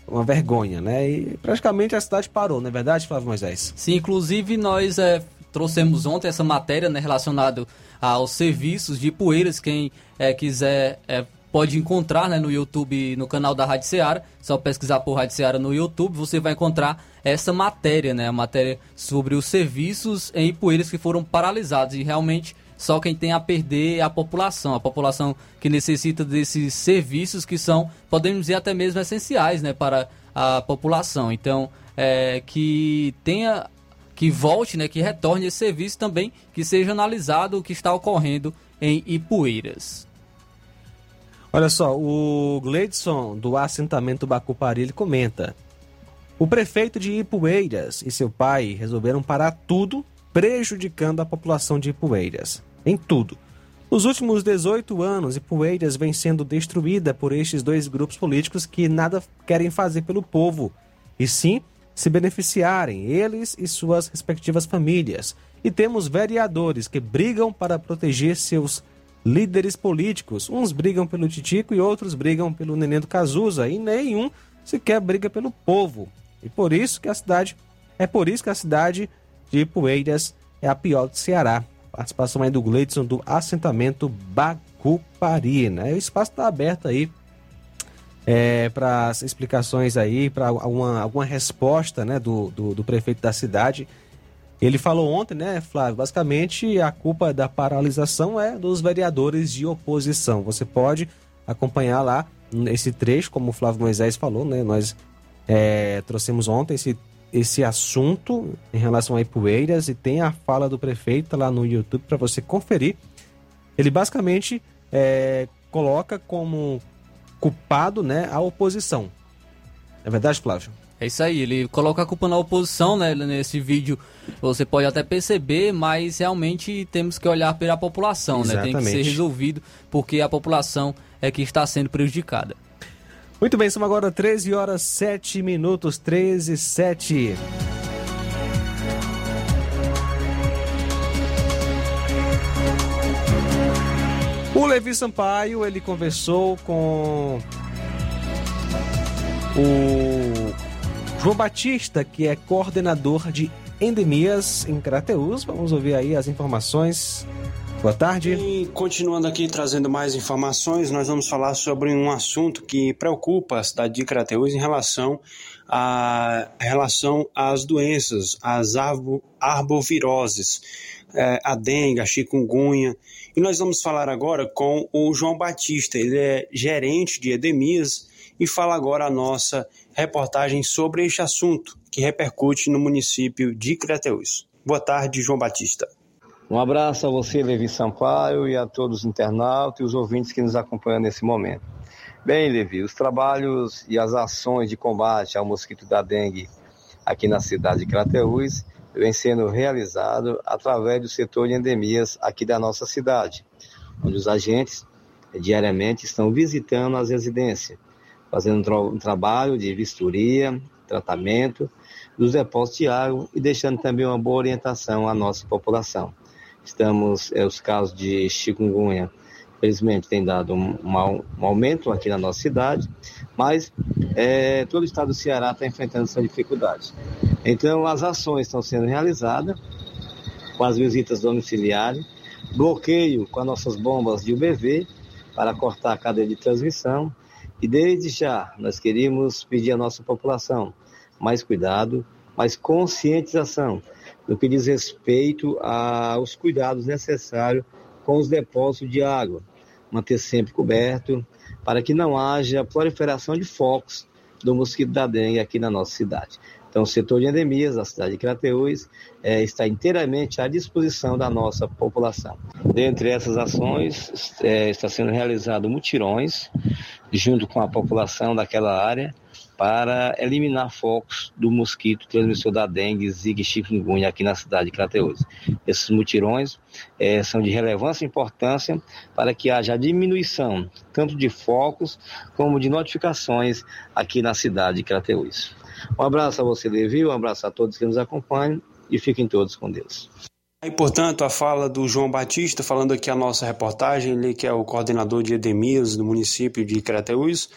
uma vergonha, né? E praticamente a cidade parou, não é verdade, Flávio Moisés? Sim, inclusive nós é, trouxemos ontem essa matéria né, relacionada aos serviços de Ipueiras, quem é, quiser... É, pode encontrar né, no YouTube, no canal da Rádio Seara. Só pesquisar por Rádio Seara no YouTube, você vai encontrar essa matéria, né? A matéria sobre os serviços em Ipueiras que foram paralisados. E realmente só quem tem a perder é a população. A população que necessita desses serviços que são, podemos dizer, até mesmo essenciais né, para a população. Então, é, que tenha que volte, né, que retorne esse serviço também, que seja analisado o que está ocorrendo em Ipueiras. Olha só, o Gleidson do assentamento Bacupari ele comenta: O prefeito de Ipueiras e seu pai resolveram parar tudo, prejudicando a população de Ipueiras. Em tudo. Nos últimos 18 anos, Ipueiras vem sendo destruída por estes dois grupos políticos que nada querem fazer pelo povo, e sim se beneficiarem, eles e suas respectivas famílias. E temos vereadores que brigam para proteger seus líderes políticos. Uns brigam pelo Titico e outros brigam pelo Neném do Cazuza e nenhum sequer briga pelo povo. E por isso que a cidade é por isso que a cidade de Ipueiras é a pior do Ceará. Participação aí do Gleidson do assentamento Bacupari, né? O espaço está aberto aí é, para as explicações aí, para alguma, alguma resposta né, do, do, do, prefeito da cidade. Ele falou ontem, né, Flávio? Basicamente, a culpa da paralisação é dos vereadores de oposição. Você pode acompanhar lá esse trecho, como o Flávio Moisés falou, né? Nós é, trouxemos ontem esse, esse assunto em relação a Ipueiras e tem a fala do prefeito lá no YouTube para você conferir. Ele basicamente é, coloca como culpado né, a oposição. É verdade, Flávio? É isso aí, ele coloca a culpa na oposição, né? Nesse vídeo você pode até perceber, mas realmente temos que olhar pela população, Exatamente. né? Tem que ser resolvido, porque a população é que está sendo prejudicada. Muito bem, são agora 13 horas 7 minutos, 13 e 7. O Levi Sampaio, ele conversou com o João Batista, que é coordenador de endemias em Crateus. Vamos ouvir aí as informações. Boa tarde. E continuando aqui trazendo mais informações, nós vamos falar sobre um assunto que preocupa a cidade de Crateus em relação a relação às doenças, às arbo, arboviroses, é, a dengue, a chikungunya. E nós vamos falar agora com o João Batista, ele é gerente de Edemias e fala agora a nossa reportagem sobre este assunto que repercute no município de Crateús. Boa tarde, João Batista. Um abraço a você, Levi Sampaio, e a todos os internautas e os ouvintes que nos acompanham nesse momento. Bem, Levi, os trabalhos e as ações de combate ao mosquito da dengue aqui na cidade de Crateús vem sendo realizado através do setor de endemias aqui da nossa cidade, onde os agentes diariamente estão visitando as residências, fazendo um, tra trabalho de vistoria, tratamento dos depósitos de água e deixando também uma boa orientação à nossa população. Estamos, é, os casos de chikungunya, felizmente tem dado um, um, aumento aqui na nossa cidade, mas é, todo o estado do Ceará está enfrentando essa dificuldade. Então, as ações estão sendo realizadas com as visitas domiciliares, bloqueio com as nossas bombas de UBV para cortar a cadeia de transmissão. E desde já, nós queríamos pedir à nossa população mais cuidado, mais conscientização no que diz respeito aos cuidados necessários com os depósitos de água. Manter sempre coberto, para que não haja proliferação de focos do mosquito da dengue aqui na nossa cidade. Então, o setor de endemias da cidade de Crateús é, está inteiramente à disposição da nossa população. Dentre essas ações, é, está sendo realizado mutirões junto com a população daquela área para eliminar focos do mosquito transmissor da dengue, zika e chikungunya aqui na cidade de Crateús. Esses mutirões é, são de relevância e importância para que haja diminuição tanto de focos como de notificações aqui na cidade de Crateús. Um abraço a você, Levi, um abraço a todos que nos acompanham e fiquem todos com Deus. E, portanto, a fala do João Batista, falando aqui a nossa reportagem, ele que é o coordenador de Edemias do município de Crateús,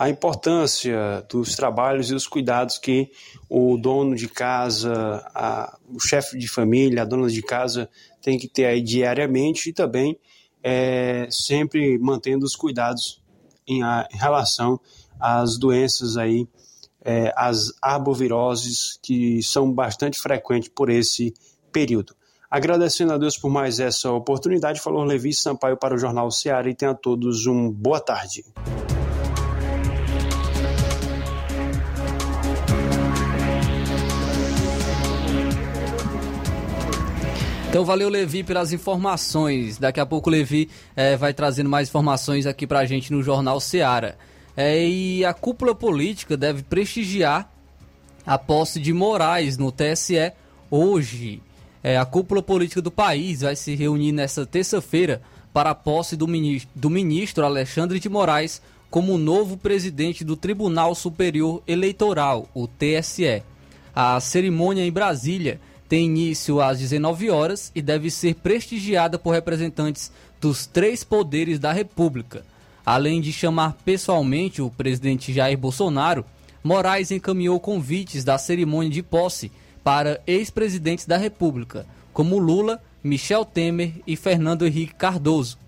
a importância dos trabalhos e os cuidados que o dono de casa, a, o chefe de família, a dona de casa tem que ter aí diariamente e também é, sempre mantendo os cuidados em, a, em relação às doenças aí é, arboviroses, que são bastante frequentes por esse período. Agradecendo a Deus por mais essa oportunidade, falou Levi Sampaio para o Jornal Seara e tenha a todos um boa tarde. Então valeu, Levi, pelas informações. Daqui a pouco o Levi é, vai trazendo mais informações aqui pra gente no Jornal Seara. É, e a cúpula política deve prestigiar a posse de Moraes no TSE hoje. É, a cúpula política do país vai se reunir nesta terça-feira para a posse do ministro, do ministro Alexandre de Moraes como novo presidente do Tribunal Superior Eleitoral, o TSE. A cerimônia em Brasília tem início às 19 horas e deve ser prestigiada por representantes dos três poderes da República. Além de chamar pessoalmente o presidente Jair Bolsonaro, Moraes encaminhou convites da cerimônia de posse para ex-presidentes da República, como Lula, Michel Temer e Fernando Henrique Cardoso.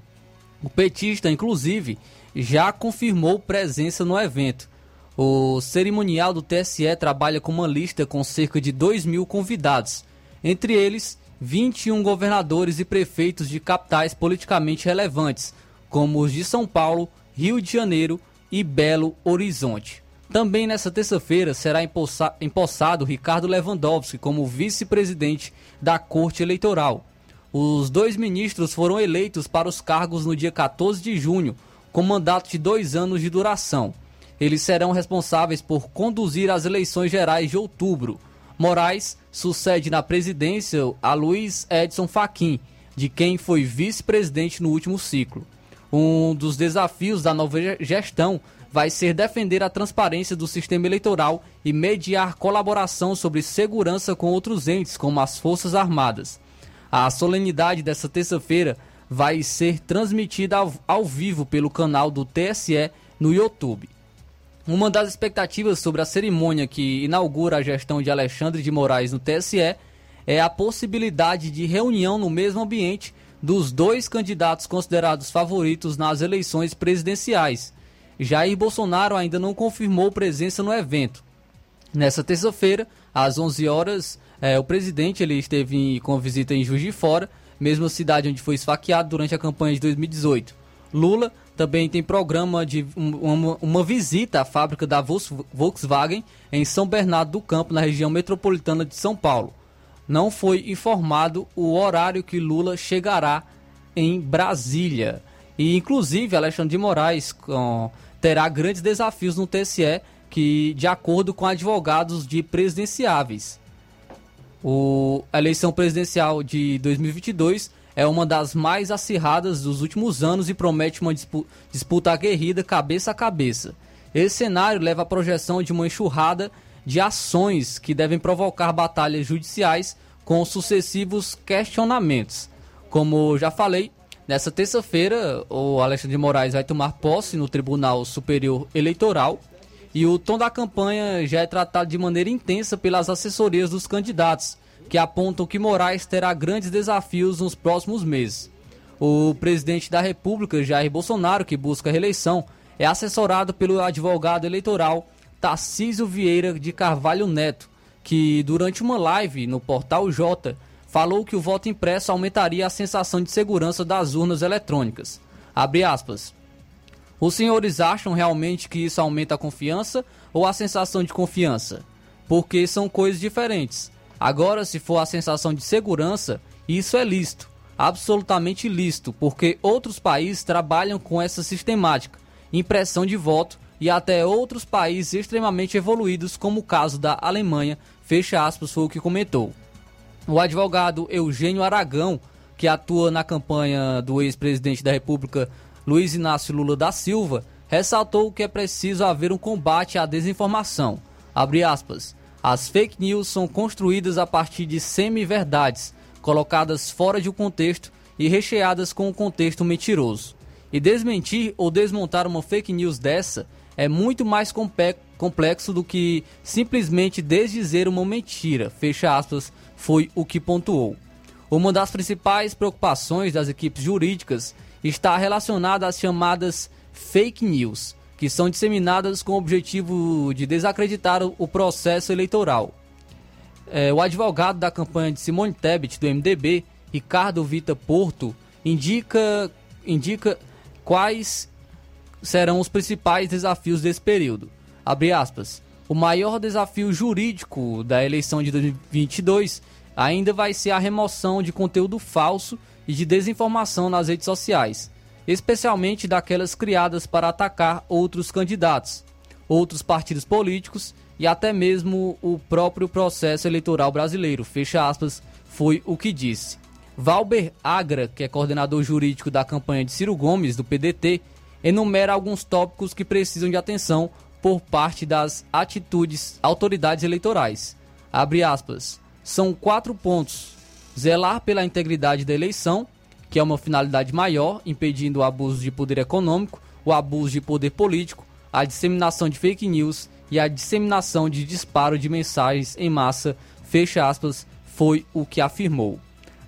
O petista, inclusive, já confirmou presença no evento. O cerimonial do TSE trabalha com uma lista com cerca de 2 mil convidados, entre eles 21 governadores e prefeitos de capitais politicamente relevantes, como os de São Paulo, Rio de Janeiro e Belo Horizonte. Também nesta terça-feira será empossado Ricardo Lewandowski como vice-presidente da Corte Eleitoral. Os dois ministros foram eleitos para os cargos no dia 14 de junho, com mandato de dois anos de duração. Eles serão responsáveis por conduzir as eleições gerais de outubro. Moraes sucede na presidência a Luiz Edson Fachin, de quem foi vice-presidente no último ciclo. Um dos desafios da nova gestão vai ser defender a transparência do sistema eleitoral e mediar colaboração sobre segurança com outros entes, como as Forças Armadas. A solenidade dessa terça-feira vai ser transmitida ao, ao, vivo pelo canal do TSE no YouTube. Uma das expectativas sobre a cerimônia que inaugura a gestão de Alexandre de Moraes no TSE é a possibilidade de reunião no mesmo ambiente dos dois candidatos considerados favoritos nas eleições presidenciais, Jair Bolsonaro ainda não confirmou presença no evento. Nessa terça-feira, às 11 horas, é, o presidente ele esteve com visita em Juiz de Fora, mesma cidade onde foi esfaqueado durante a campanha de 2018. Lula também tem programa de uma, uma visita à fábrica da Volkswagen em São Bernardo do Campo, na região metropolitana de São Paulo. Não foi informado o horário que Lula chegará em Brasília. E inclusive Alexandre de Moraes com, terá grandes desafios no TSE, que de acordo com advogados de presidenciáveis. O, a eleição presidencial de 2022 é uma das mais acirradas dos últimos anos e promete uma disputa, aguerrida cabeça a cabeça. Esse cenário leva à projeção de uma enxurrada de ações que devem provocar batalhas judiciais com sucessivos questionamentos. Como já falei, Nessa terça-feira, o Alexandre de Moraes vai tomar posse no Tribunal Superior Eleitoral e o tom da campanha já é tratado de maneira intensa pelas assessorias dos candidatos, que apontam que Moraes terá grandes desafios nos próximos meses. O presidente da República, Jair Bolsonaro, que busca reeleição, é assessorado pelo advogado eleitoral Tarcísio Vieira de Carvalho Neto, que durante uma live no portal J falou que o voto impresso aumentaria a sensação de segurança das urnas eletrônicas. Abre aspas. Os senhores acham realmente que isso aumenta a confiança ou a sensação de confiança? Porque são coisas diferentes. Agora, se for a sensação de segurança, isso é lícito, absolutamente lícito, porque outros países trabalham com essa sistemática, impressão de voto, e até outros países extremamente evoluídos, como o caso da Alemanha, fecha aspas, foi o que comentou. O advogado Eugênio Aragão, que atua na campanha do ex-presidente da República Luiz Inácio Lula da Silva, ressaltou que é preciso haver um combate à desinformação. Aspas, As fake news são construídas a partir de semi-verdades, colocadas fora de um contexto e recheadas com um contexto mentiroso. E desmentir ou desmontar uma fake news dessa é muito mais complexo do que simplesmente desdizer uma mentira. Fecha aspas foi o que pontuou. Uma das principais preocupações das equipes jurídicas está relacionada às chamadas fake news, que são disseminadas com o objetivo de desacreditar o processo eleitoral. É, o advogado da campanha de Simone Tebet, do MDB, Ricardo Vita Porto, indica, indica quais serão os principais desafios desse período. Abre aspas. O maior desafio jurídico da eleição de 2022 ainda vai ser a remoção de conteúdo falso e de desinformação nas redes sociais, especialmente daquelas criadas para atacar outros candidatos, outros partidos políticos e até mesmo o próprio processo eleitoral brasileiro. Fecha aspas, foi o que disse. Valber Agra, que é coordenador jurídico da campanha de Ciro Gomes, do PDT, enumera alguns tópicos que precisam de atenção por parte das atitudes autoridades eleitorais. Abre aspas são quatro pontos: zelar pela integridade da eleição, que é uma finalidade maior, impedindo o abuso de poder econômico, o abuso de poder político, a disseminação de fake news e a disseminação de disparo de mensagens em massa, fecha aspas, foi o que afirmou.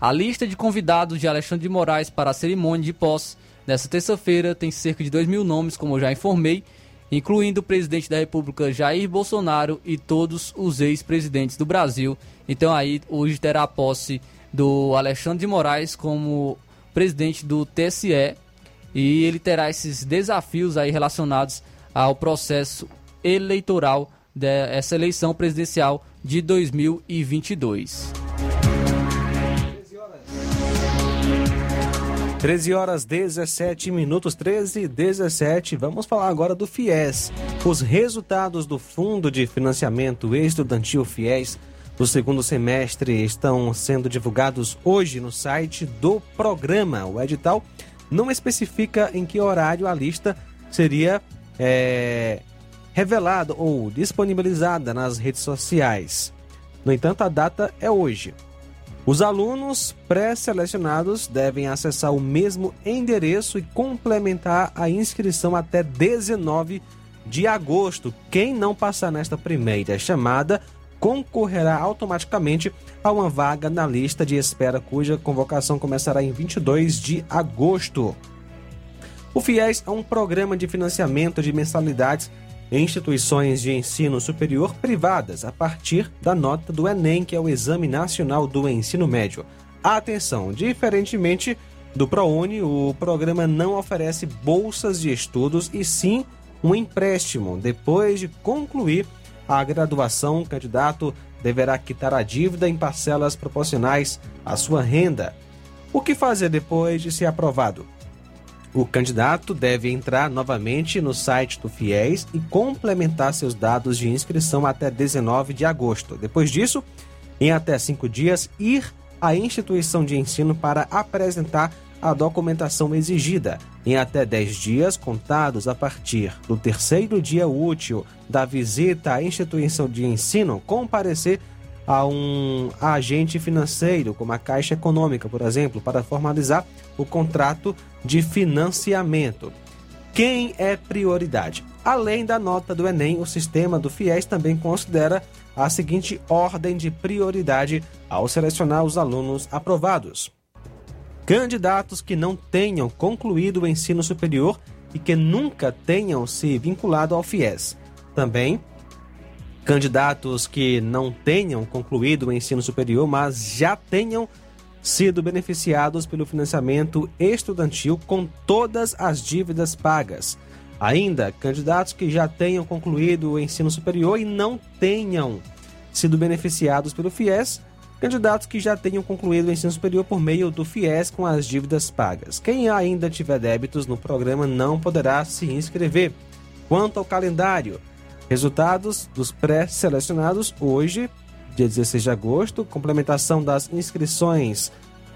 A lista de convidados de Alexandre de Moraes para a cerimônia de posse Nessa terça-feira tem cerca de 2 mil nomes, como eu já informei, incluindo o presidente da República Jair Bolsonaro e todos os ex-presidentes do Brasil. Então aí hoje terá a posse do Alexandre de Moraes como presidente do TSE e ele terá esses desafios aí relacionados ao processo eleitoral dessa eleição presidencial de 2022. 13 horas 17 minutos, 13 e 17. Vamos falar agora do FIES. Os resultados do Fundo de Financiamento Estudantil FIES do segundo semestre estão sendo divulgados hoje no site do programa. O edital não especifica em que horário a lista seria é, revelada ou disponibilizada nas redes sociais. No entanto, a data é hoje. Os alunos pré-selecionados devem acessar o mesmo endereço e complementar a inscrição até 19 de agosto. Quem não passar nesta primeira chamada concorrerá automaticamente a uma vaga na lista de espera, cuja convocação começará em 22 de agosto. O FIES é um programa de financiamento de mensalidades instituições de ensino superior privadas a partir da nota do Enem, que é o Exame Nacional do Ensino Médio. Atenção, diferentemente do ProUni, o programa não oferece bolsas de estudos e sim um empréstimo. Depois de concluir a graduação, o candidato deverá quitar a dívida em parcelas proporcionais à sua renda. O que fazer depois de ser aprovado? O candidato deve entrar novamente no site do FIES e complementar seus dados de inscrição até 19 de agosto. Depois disso, em até cinco dias, ir à instituição de ensino para apresentar a documentação exigida. Em até 10 dias, contados a partir do terceiro dia útil da visita à instituição de ensino, comparecer a um agente financeiro, como a Caixa Econômica, por exemplo, para formalizar o contrato de financiamento. Quem é prioridade? Além da nota do Enem, o sistema do FIES também considera a seguinte ordem de prioridade ao selecionar os alunos aprovados: candidatos que não tenham concluído o ensino superior e que nunca tenham se vinculado ao FIES. Também candidatos que não tenham concluído o ensino superior, mas já tenham sido beneficiados pelo financiamento estudantil com todas as dívidas pagas. Ainda, candidatos que já tenham concluído o ensino superior e não tenham sido beneficiados pelo FIES, candidatos que já tenham concluído o ensino superior por meio do FIES com as dívidas pagas. Quem ainda tiver débitos no programa não poderá se inscrever. Quanto ao calendário, Resultados dos pré-selecionados hoje, dia 16 de agosto, complementação das inscrições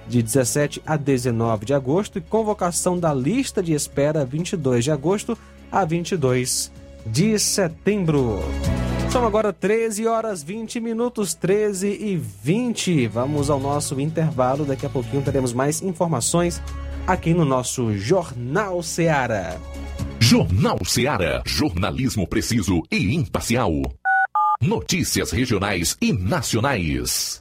de 17 a 19 de agosto e convocação da lista de espera 22 de agosto a 22 de setembro. São agora 13 horas 20 minutos, 13 e 20. Vamos ao nosso intervalo. Daqui a pouquinho teremos mais informações aqui no nosso Jornal Seara. Jornal Seara. Jornalismo preciso e imparcial. Notícias regionais e nacionais.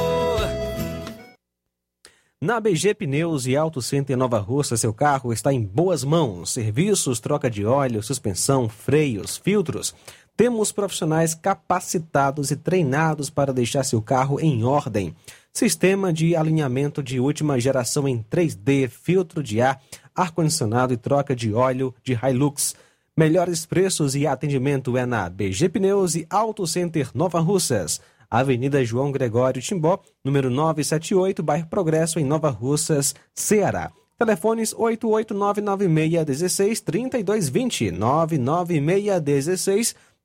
Na BG Pneus e Auto Center Nova Russa, seu carro está em boas mãos. Serviços, troca de óleo, suspensão, freios, filtros. Temos profissionais capacitados e treinados para deixar seu carro em ordem. Sistema de alinhamento de última geração em 3D, filtro de ar, ar-condicionado e troca de óleo de Hilux. Melhores preços e atendimento é na BG Pneus e Auto Center Nova Russas. Avenida João Gregório Timbó, número 978, bairro Progresso, em Nova Russas, Ceará. Telefones 889-9616-3220,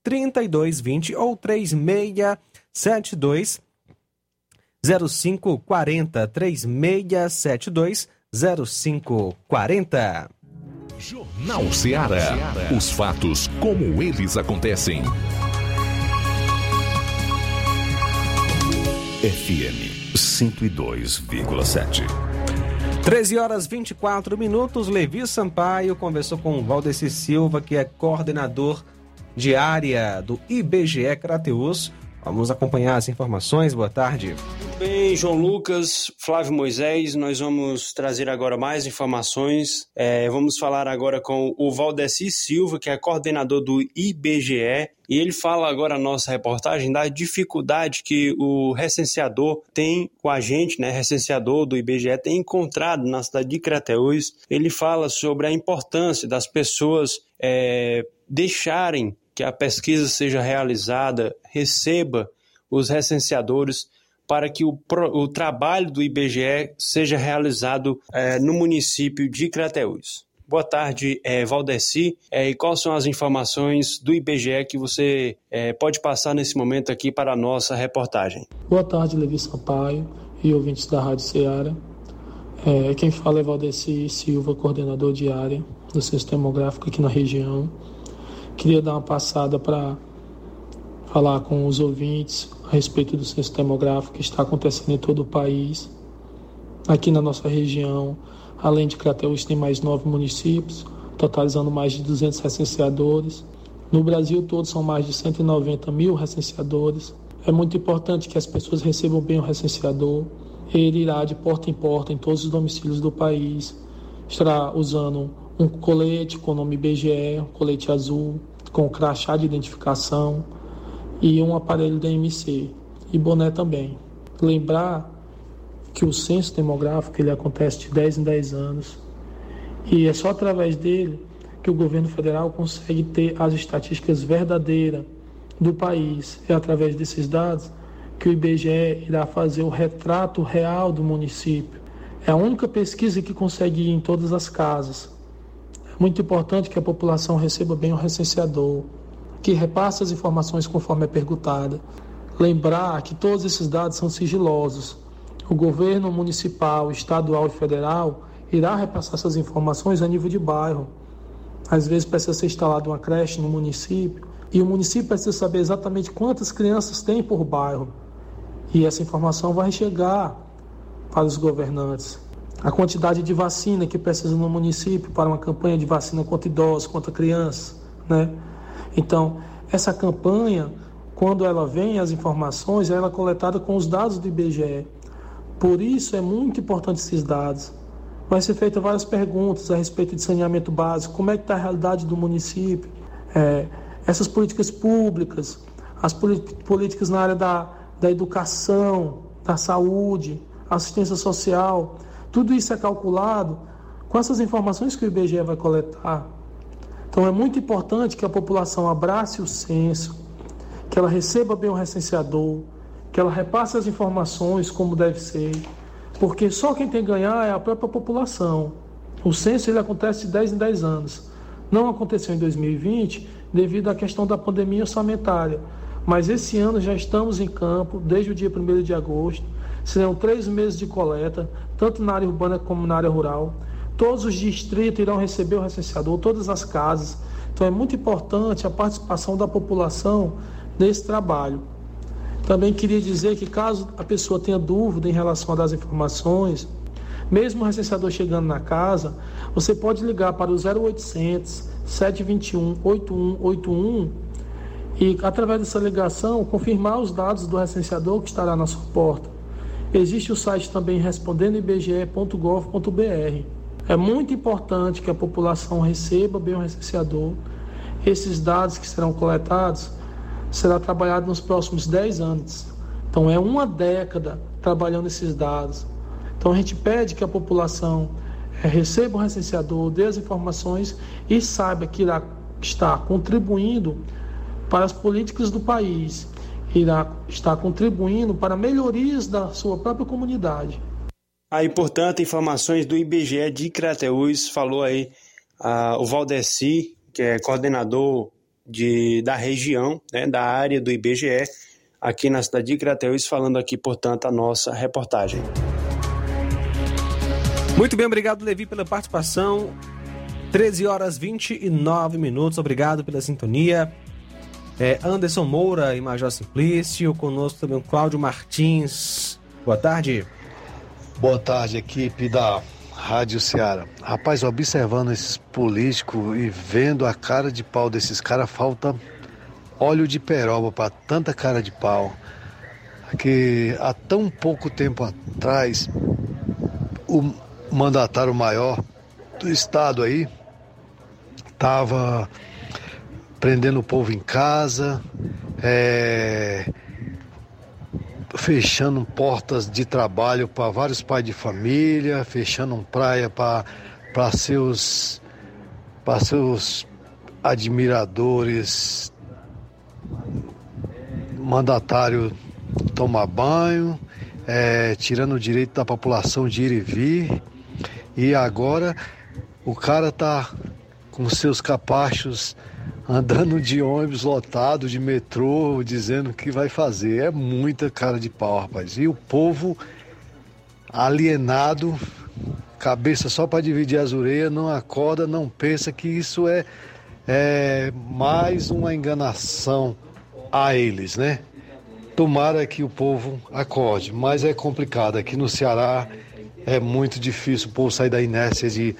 99616-3220 ou 3672 0540, 3672 0540. Jornal Ceará. Os fatos como eles acontecem. FM 102,7. 13 horas 24 minutos. Levi Sampaio conversou com Valdeci Silva, que é coordenador de área do IBGE Crateus. Vamos acompanhar as informações. Boa tarde. Muito bem, João Lucas, Flávio Moisés, nós vamos trazer agora mais informações. É, vamos falar agora com o Valdeci Silva, que é coordenador do IBGE, e ele fala agora a nossa reportagem da dificuldade que o recenseador tem com a gente, né? Recenseador do IBGE tem encontrado na cidade de Crateús. Ele fala sobre a importância das pessoas é, deixarem que a pesquisa seja realizada, receba os recenseadores para que o, o trabalho do IBGE seja realizado é, no município de Crateús. Boa tarde, é, Valdeci. É, e quais são as informações do IBGE que você é, pode passar nesse momento aqui para a nossa reportagem? Boa tarde, Levi Sampaio e ouvintes da Rádio Ceará. É, quem fala é Valdeci Silva, coordenador de área do Censo Demográfico aqui na região. Queria dar uma passada para falar com os ouvintes a respeito do censo demográfico que está acontecendo em todo o país. Aqui na nossa região, além de Crateús, tem mais nove municípios, totalizando mais de 200 recenseadores. No Brasil todo são mais de 190 mil recenseadores. É muito importante que as pessoas recebam bem o recenseador. Ele irá de porta em porta em todos os domicílios do país. Estará usando um colete com o nome BGE, um colete azul, com crachá de identificação e um aparelho da MC e boné também. Lembrar que o censo demográfico ele acontece de 10 em 10 anos e é só através dele que o governo federal consegue ter as estatísticas verdadeiras do país. É através desses dados que o IBGE irá fazer o retrato real do município. É a única pesquisa que consegue ir em todas as casas. É muito importante que a população receba bem o recenseador, que repasse as informações conforme é perguntada. Lembrar que todos esses dados são sigilosos. O governo municipal, estadual e federal irá repassar essas informações a nível de bairro. Às vezes precisa ser instalada uma creche no município e o município precisa saber exatamente quantas crianças tem por bairro. E essa informação vai chegar para os governantes. A quantidade de vacina que precisa no município para uma campanha de vacina contra idosos, contra crianças, né? Então, essa campanha, quando ela vem, as informações, ela é coletada com os dados do IBGE. Por isso é muito importante esses dados. Vai ser feitas várias perguntas a respeito de saneamento básico, como é que está a realidade do município, é, essas políticas públicas, as políticas na área da, da educação, da saúde, assistência social, tudo isso é calculado com essas informações que o IBGE vai coletar. Então é muito importante que a população abrace o censo, que ela receba bem o recenseador, que ela repasse as informações como deve ser, porque só quem tem que ganhar é a própria população. O censo ele acontece de 10 em 10 anos. Não aconteceu em 2020 devido à questão da pandemia orçamentária. Mas esse ano já estamos em campo, desde o dia 1 de agosto. Serão três meses de coleta, tanto na área urbana como na área rural. Todos os distritos irão receber o recenseador, todas as casas. Então é muito importante a participação da população nesse trabalho. Também queria dizer que caso a pessoa tenha dúvida em relação a das informações, mesmo o recenseador chegando na casa, você pode ligar para o 0800 721 8181 e, através dessa ligação, confirmar os dados do recenseador que estará na sua porta. Existe o site também respondendo.ibge.gov.br. É muito importante que a população receba bem o recenseador. Esses dados que serão coletados será trabalhado nos próximos 10 anos. Então é uma década trabalhando esses dados. Então a gente pede que a população é, receba o recenseador, dê as informações e saiba que irá estar contribuindo para as políticas do país, irá estar contribuindo para melhorias da sua própria comunidade. Aí, portanto, informações do IBGE de Crateús, falou aí ah, o Valdeci, que é coordenador de, da região, né, da área do IBGE, aqui na cidade de Crateús, falando aqui, portanto, a nossa reportagem. Muito bem, obrigado, Levi, pela participação. 13 horas 29 minutos, obrigado pela sintonia. É, Anderson Moura e Major Simplício, conosco também o Cláudio Martins. Boa tarde. Boa tarde, equipe da Rádio Ceará. Rapaz, observando esses políticos e vendo a cara de pau desses caras, falta óleo de peroba para tanta cara de pau. Que há tão pouco tempo atrás, o, mandatário maior do estado aí estava prendendo o povo em casa, é, fechando portas de trabalho para vários pais de família, fechando praia para seus, para seus admiradores, mandatário tomar banho, é, tirando o direito da população de ir e vir. E agora o cara tá com seus capachos andando de ônibus lotado, de metrô, dizendo que vai fazer. É muita cara de pau, rapaz. E o povo alienado, cabeça só para dividir as orelhas, não acorda, não pensa que isso é, é mais uma enganação a eles, né? Tomara que o povo acorde, mas é complicado. Aqui no Ceará é muito difícil o povo sair da inércia de,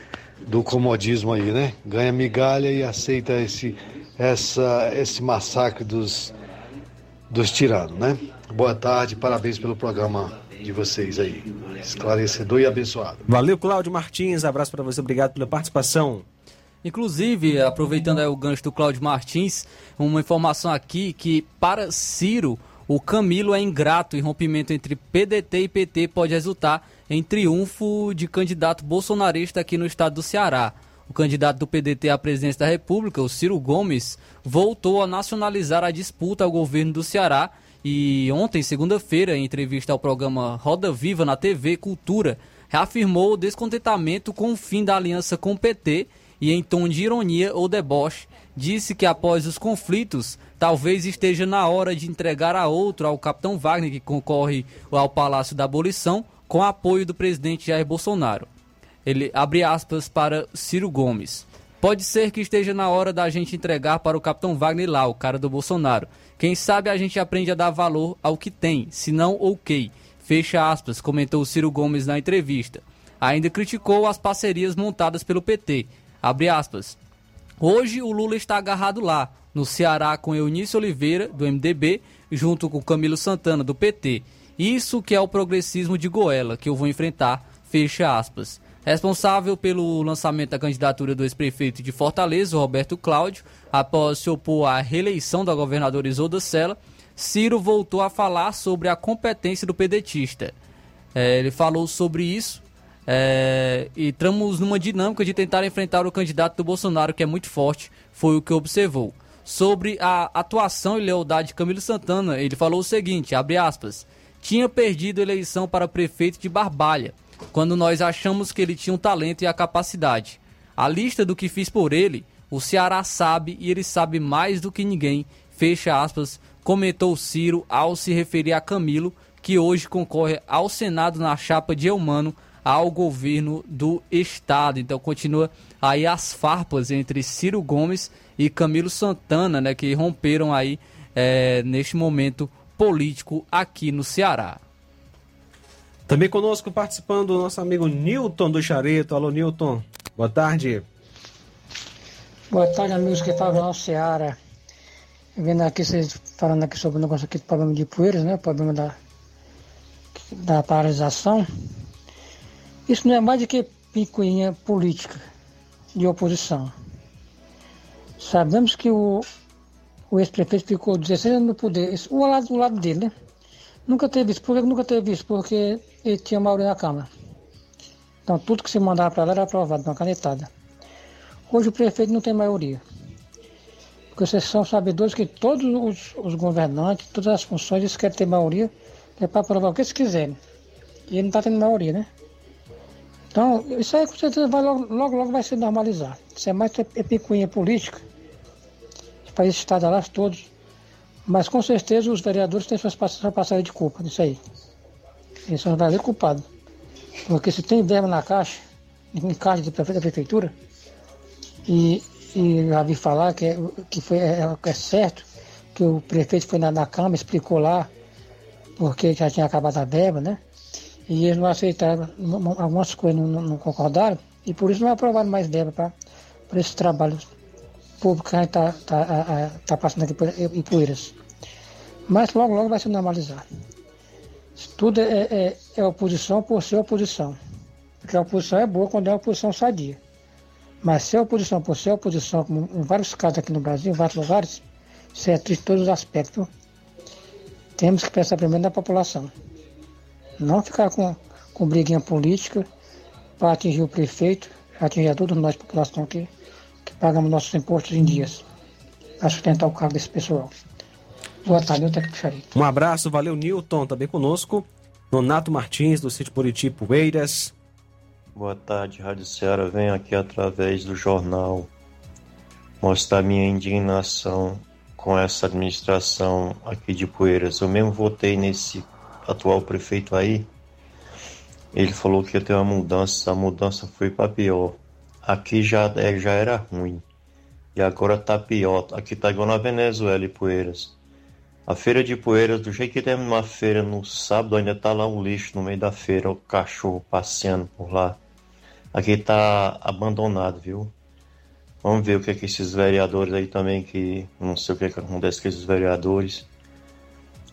do comodismo aí, né? Ganha migalha e aceita esse, essa, esse massacre dos, dos tiranos, né? Boa tarde, parabéns pelo programa de vocês aí. Esclarecedor e abençoado. Valeu, Cláudio Martins. Abraço para você, obrigado pela participação. Inclusive, aproveitando o gancho do Cláudio Martins, uma informação aqui que para Ciro, o Camilo é ingrato e rompimento entre PDT e PT pode resultar em triunfo de candidato bolsonarista aqui no estado do Ceará. O candidato do PDT à presidência da República, o Ciro Gomes, voltou a nacionalizar a disputa ao governo do Ceará e ontem, segunda-feira, em entrevista ao programa Roda Viva na TV Cultura, reafirmou o descontentamento com o fim da aliança com o PT e, em tom de ironia ou deboche, disse que após os conflitos, talvez esteja na hora de entregar a outro ao capitão Wagner, que concorre ao Palácio da Abolição, com apoio do presidente Jair Bolsonaro. Ele abre aspas para Ciro Gomes. Pode ser que esteja na hora da gente entregar para o capitão Wagner lá, o cara do Bolsonaro. Quem sabe a gente aprende a dar valor ao que tem, se não, ok. Fecha aspas, comentou Ciro Gomes na entrevista. Ainda criticou as parcerias montadas pelo PT. Abre aspas. Hoje o Lula está agarrado lá, no Ceará com Eunício Oliveira, do MDB, junto com Camilo Santana, do PT. Isso que é o progressismo de Goela, que eu vou enfrentar, fecha aspas. Responsável pelo lançamento da candidatura do ex-prefeito de Fortaleza, Roberto Cláudio, após se opor à reeleição da governadora Isolda Sela, Ciro voltou a falar sobre a competência do pedetista. É, ele falou sobre isso é, e estamos numa dinâmica de tentar enfrentar o candidato do Bolsonaro, que é muito forte, foi o que observou. Sobre a atuação e lealdade de Camilo Santana, ele falou o seguinte, abre aspas, tinha perdido a eleição para prefeito de Barbalha, quando nós achamos que ele tinha o talento e a capacidade. A lista do que fiz por ele, o Ceará sabe e ele sabe mais do que ninguém, fecha aspas, comentou Ciro ao se referir a Camilo, que hoje concorre ao Senado na chapa de Eumano ao governo do estado. Então continua aí as farpas entre Ciro Gomes e Camilo Santana, né, que romperam aí é, neste momento político aqui no Ceará. Também conosco participando o nosso amigo Newton do Chareto. Alô, Newton. Boa tarde. Boa tarde, amigos que falam no Ceará. Vendo aqui vocês falando aqui sobre o negócio aqui do problema de poeiras, né? O problema da, da paralisação. Isso não é mais do que picuinha política de oposição. Sabemos que o, o ex-prefeito ficou 16 anos no poder, o lado do lado dele, né? Nunca teve isso. Por que nunca teve isso? Porque ele tinha maioria na Câmara. Então tudo que se mandava para lá era aprovado, uma canetada. Hoje o prefeito não tem maioria. Porque vocês são sabedores que todos os, os governantes, todas as funções, eles querem ter maioria, é para aprovar o que eles quiserem. E ele não está tendo maioria, né? Então, isso aí com certeza vai logo, logo, logo vai se normalizar. Isso é mais é picuinha política. Os países estadalados todos. Mas com certeza os vereadores têm suas passagens de culpa nisso aí. Eles são verdadeiros culpados. Porque se tem verba na caixa, em caixa de prefeito da prefeitura, e, e já vi falar que, é, que foi, é, é, certo que o prefeito foi na, na Câmara, explicou lá, porque já tinha acabado a verba, né? E eles não aceitaram, algumas coisas não, não concordaram, e por isso não aprovaram mais verba para esse trabalho público que a gente está tá, tá passando aqui por Ipueiras. Mas logo, logo vai se normalizar. Tudo é, é, é, oposição por ser oposição. Porque a oposição é boa quando é oposição sadia. Mas ser oposição por ser oposição, como em vários casos aqui no Brasil, em vários lugares, isso é triste em todos os aspectos. Temos que pensar primeiro na população. Não ficar com, com briguinha política para atingir o prefeito, atingir a todos nós, população que, que pagamos nossos impostos em dias, para sustentar o cargo desse pessoal. Boa tarde, eu tenho Um abraço, valeu Newton, também conosco. Nonato Martins, do sítio Buriti Poeiras. Boa tarde, Rádio Ceará. Venho aqui através do jornal mostrar minha indignação com essa administração aqui de Poeiras. Eu mesmo votei nesse atual prefeito aí, ele falou que ia ter uma mudança, a mudança foi para pior. Aqui já, é, já era ruim. E agora tá pior. Aqui tá igual na Venezuela e Poeiras. A feira de Poeiras, do jeito que tem uma feira no sábado, ainda tá lá um lixo no meio da feira, o cachorro passeando por lá. Aqui tá abandonado, viu? Vamos ver o que é que esses vereadores aí também, que não sei o que, é que acontece com esses vereadores.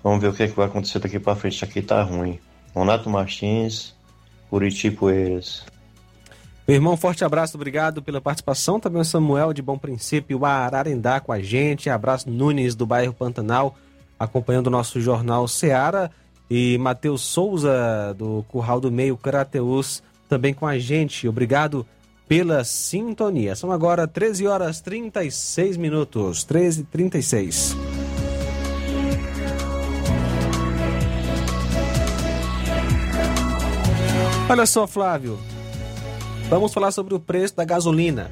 Vamos ver o que, é que vai acontecer daqui para frente. Aqui tá ruim. Monato Martins, Curiti Poeiras. Meu irmão, forte abraço, obrigado pela participação. Também o Samuel de Bom Princípio, Ararendá com a gente. Abraço Nunes do bairro Pantanal, acompanhando o nosso jornal Seara. E Matheus Souza do Curral do Meio, Crateus, também com a gente. Obrigado pela sintonia. São agora 13 horas 36 minutos. 13 e 36. Olha só, Flávio. Vamos falar sobre o preço da gasolina.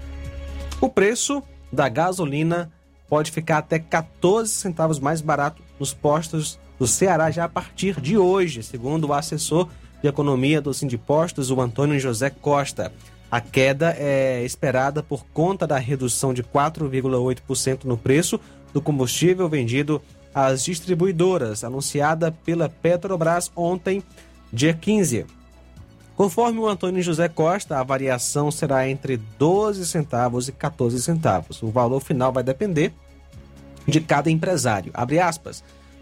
O preço da gasolina pode ficar até 14 centavos mais barato nos postos do Ceará já a partir de hoje, segundo o assessor de economia do Sindipostos, o Antônio José Costa. A queda é esperada por conta da redução de 4,8% no preço do combustível vendido às distribuidoras, anunciada pela Petrobras ontem, dia 15. Conforme o Antônio José Costa, a variação será entre 12 centavos e 14 centavos. O valor final vai depender de cada empresário.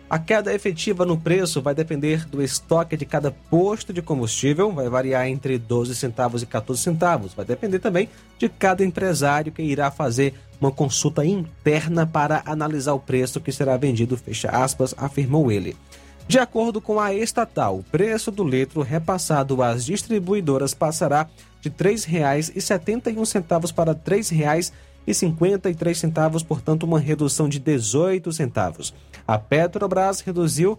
A queda efetiva no preço vai depender do estoque de cada posto de combustível, vai variar entre 12 centavos e 14 centavos. Vai depender também de cada empresário que irá fazer uma consulta interna para analisar o preço que será vendido, fecha aspas, afirmou ele. De acordo com a estatal, o preço do litro repassado às distribuidoras passará de R$ 3,71 para R$ 3,53, portanto, uma redução de 18 centavos. A Petrobras reduziu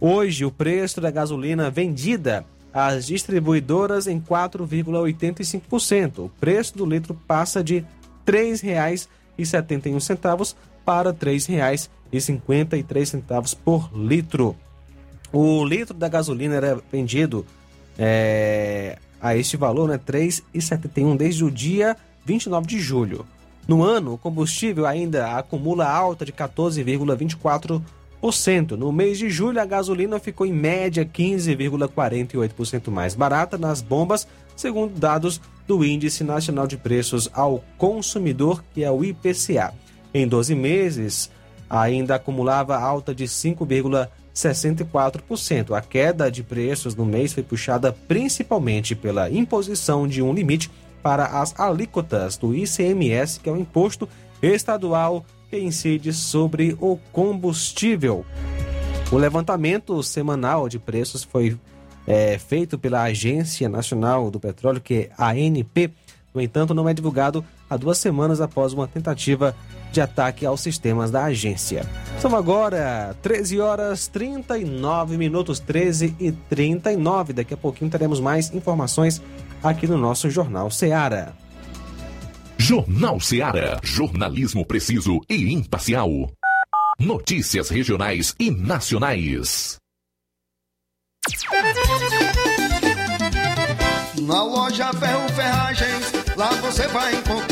hoje o preço da gasolina vendida às distribuidoras em 4,85%. O preço do litro passa de R$ 3,71 para R$ 3,53 por litro. O litro da gasolina era vendido é, a este valor, né, 3,71 desde o dia 29 de julho. No ano, o combustível ainda acumula alta de 14,24%. No mês de julho, a gasolina ficou em média 15,48% mais barata nas bombas, segundo dados do Índice Nacional de Preços ao Consumidor, que é o IPCA. Em 12 meses, ainda acumulava alta de 5,64%. A queda de preços no mês foi puxada principalmente pela imposição de um limite para as alíquotas do ICMS, que é o imposto estadual que incide sobre o combustível. O levantamento semanal de preços foi é, feito pela Agência Nacional do Petróleo, que é a ANP. No entanto, não é divulgado há duas semanas após uma tentativa de ataque aos sistemas da agência. São agora 13 horas 39 minutos, 13 e 39. Daqui a pouquinho teremos mais informações aqui no nosso Jornal Seara. Jornal Seara. Jornalismo preciso e imparcial. Notícias regionais e nacionais. Na loja Ferro Ferragens, lá você vai encontrar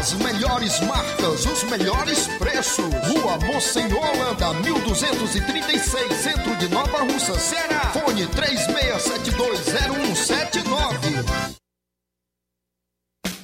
As melhores marcas, os melhores preços. Rua Holanda, 1236, centro de Nova Russa, Ceará. Fone 36720179.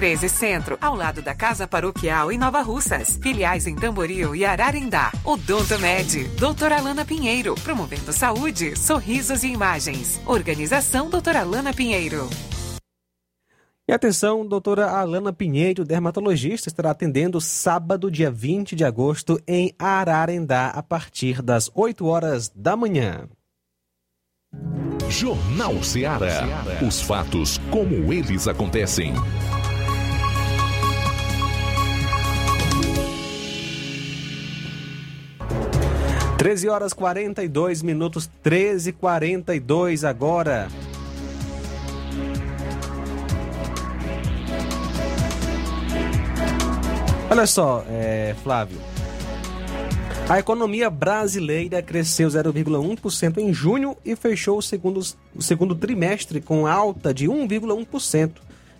1213 Centro, ao lado da Casa Paroquial em Nova Russas. Filiais em Tamboril e Ararindá. Odonto Med, doutora Alana Pinheiro, promovendo saúde, sorrisos e imagens. Organização doutora Alana Pinheiro. E atenção, doutora Alana Pinheiro, dermatologista, estará atendendo sábado, dia 20 de agosto, em Ararendá, a partir das 8 horas da manhã. Jornal Ceará. Os fatos como eles acontecem. 13 horas 42 minutos, 13 e 42 agora. Olha só, é, Flávio. A economia brasileira cresceu 0,1% em junho e fechou o segundo, o segundo trimestre com alta de 1,1%,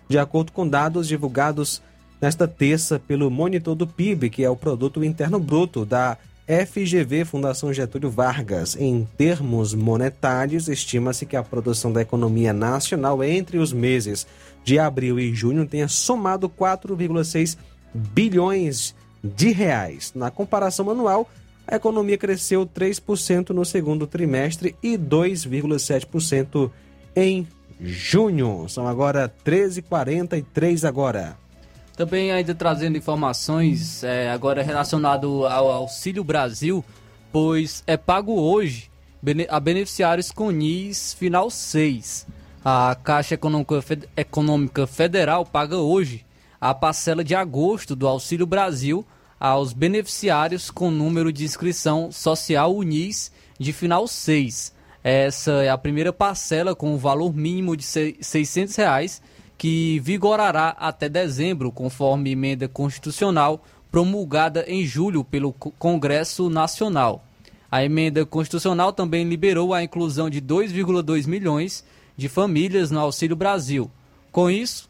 de acordo com dados divulgados nesta terça pelo Monitor do PIB, que é o Produto Interno Bruto da FGV Fundação Getúlio Vargas. Em termos monetários, estima-se que a produção da economia nacional entre os meses de abril e junho tenha somado 4,6 bilhões de reais. Na comparação anual, a economia cresceu 3% no segundo trimestre e 2,7% em junho. São agora 13h43 agora. Também ainda trazendo informações é, agora relacionado ao Auxílio Brasil, pois é pago hoje a beneficiários com NIS final 6. A Caixa Econômica Federal paga hoje a parcela de agosto do Auxílio Brasil aos beneficiários com número de inscrição social UNIS de final 6. Essa é a primeira parcela com o valor mínimo de 600 reais que vigorará até dezembro, conforme emenda constitucional promulgada em julho pelo Congresso Nacional. A emenda constitucional também liberou a inclusão de 2,2 milhões de famílias no Auxílio Brasil. Com isso,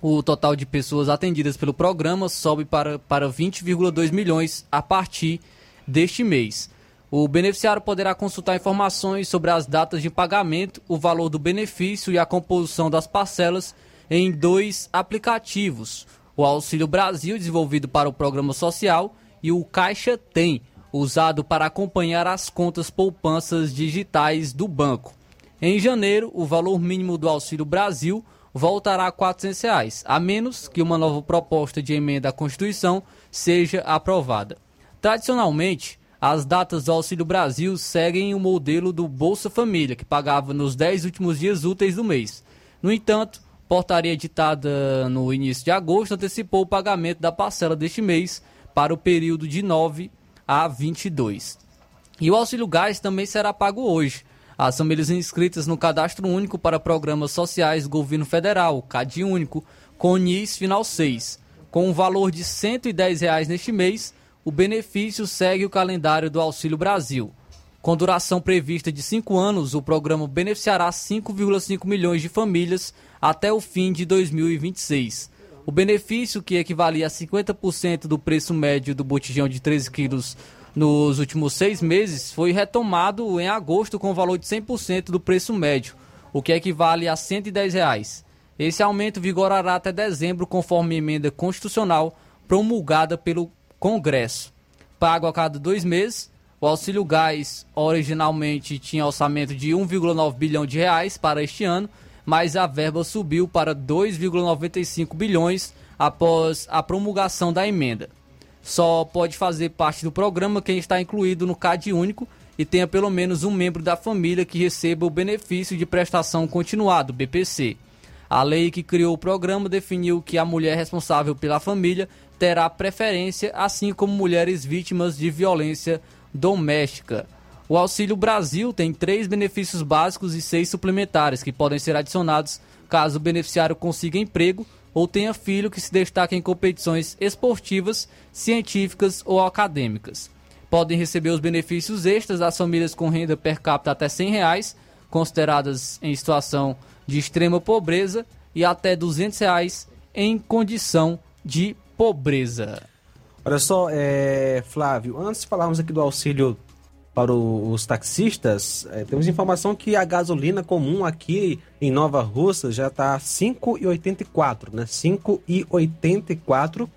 o total de pessoas atendidas pelo programa sobe para, para 20,2 milhões a partir deste mês. O beneficiário poderá consultar informações sobre as datas de pagamento, o valor do benefício e a composição das parcelas em dois aplicativos: o Auxílio Brasil, desenvolvido para o programa social, e o Caixa Tem, usado para acompanhar as contas poupanças digitais do banco. Em janeiro, o valor mínimo do Auxílio Brasil voltará a 400 reais, a menos que uma nova proposta de emenda à Constituição seja aprovada. Tradicionalmente, as datas do Auxílio Brasil seguem o modelo do Bolsa Família, que pagava nos 10 últimos dias úteis do mês. No entanto, Portaria editada no início de agosto antecipou o pagamento da parcela deste mês para o período de 9 a 22. E o auxílio gás também será pago hoje. As famílias inscritas no Cadastro Único para Programas Sociais do Governo Federal, CAD Único, com NIS final 6. Com um valor de 110 reais neste mês, o benefício segue o calendário do Auxílio Brasil. Com duração prevista de 5 anos, o programa beneficiará 5,5 milhões de famílias até o fim de 2026. O benefício, que equivalia a 50% do preço médio do botijão de 13 quilos nos últimos seis meses, foi retomado em agosto com o valor de 100% do preço médio, o que equivale a 110 reais. Esse aumento vigorará até dezembro, conforme emenda constitucional promulgada pelo Congresso. Pago a cada dois meses, o auxílio gás originalmente tinha orçamento de 1,9 bilhão de reais para este ano, mas a verba subiu para 2,95 bilhões após a promulgação da emenda. Só pode fazer parte do programa quem está incluído no CAD único e tenha pelo menos um membro da família que receba o benefício de prestação continuada, BPC. A lei que criou o programa definiu que a mulher responsável pela família terá preferência, assim como mulheres vítimas de violência doméstica. O Auxílio Brasil tem três benefícios básicos e seis suplementares que podem ser adicionados caso o beneficiário consiga emprego ou tenha filho que se destaque em competições esportivas, científicas ou acadêmicas. Podem receber os benefícios extras das famílias com renda per capita até 100 reais, consideradas em situação de extrema pobreza, e até 200 reais em condição de pobreza. Olha só, é, Flávio, antes de falarmos aqui do auxílio para os taxistas, é, temos informação que a gasolina comum aqui em Nova Russa já está 5,84, né? 5,84.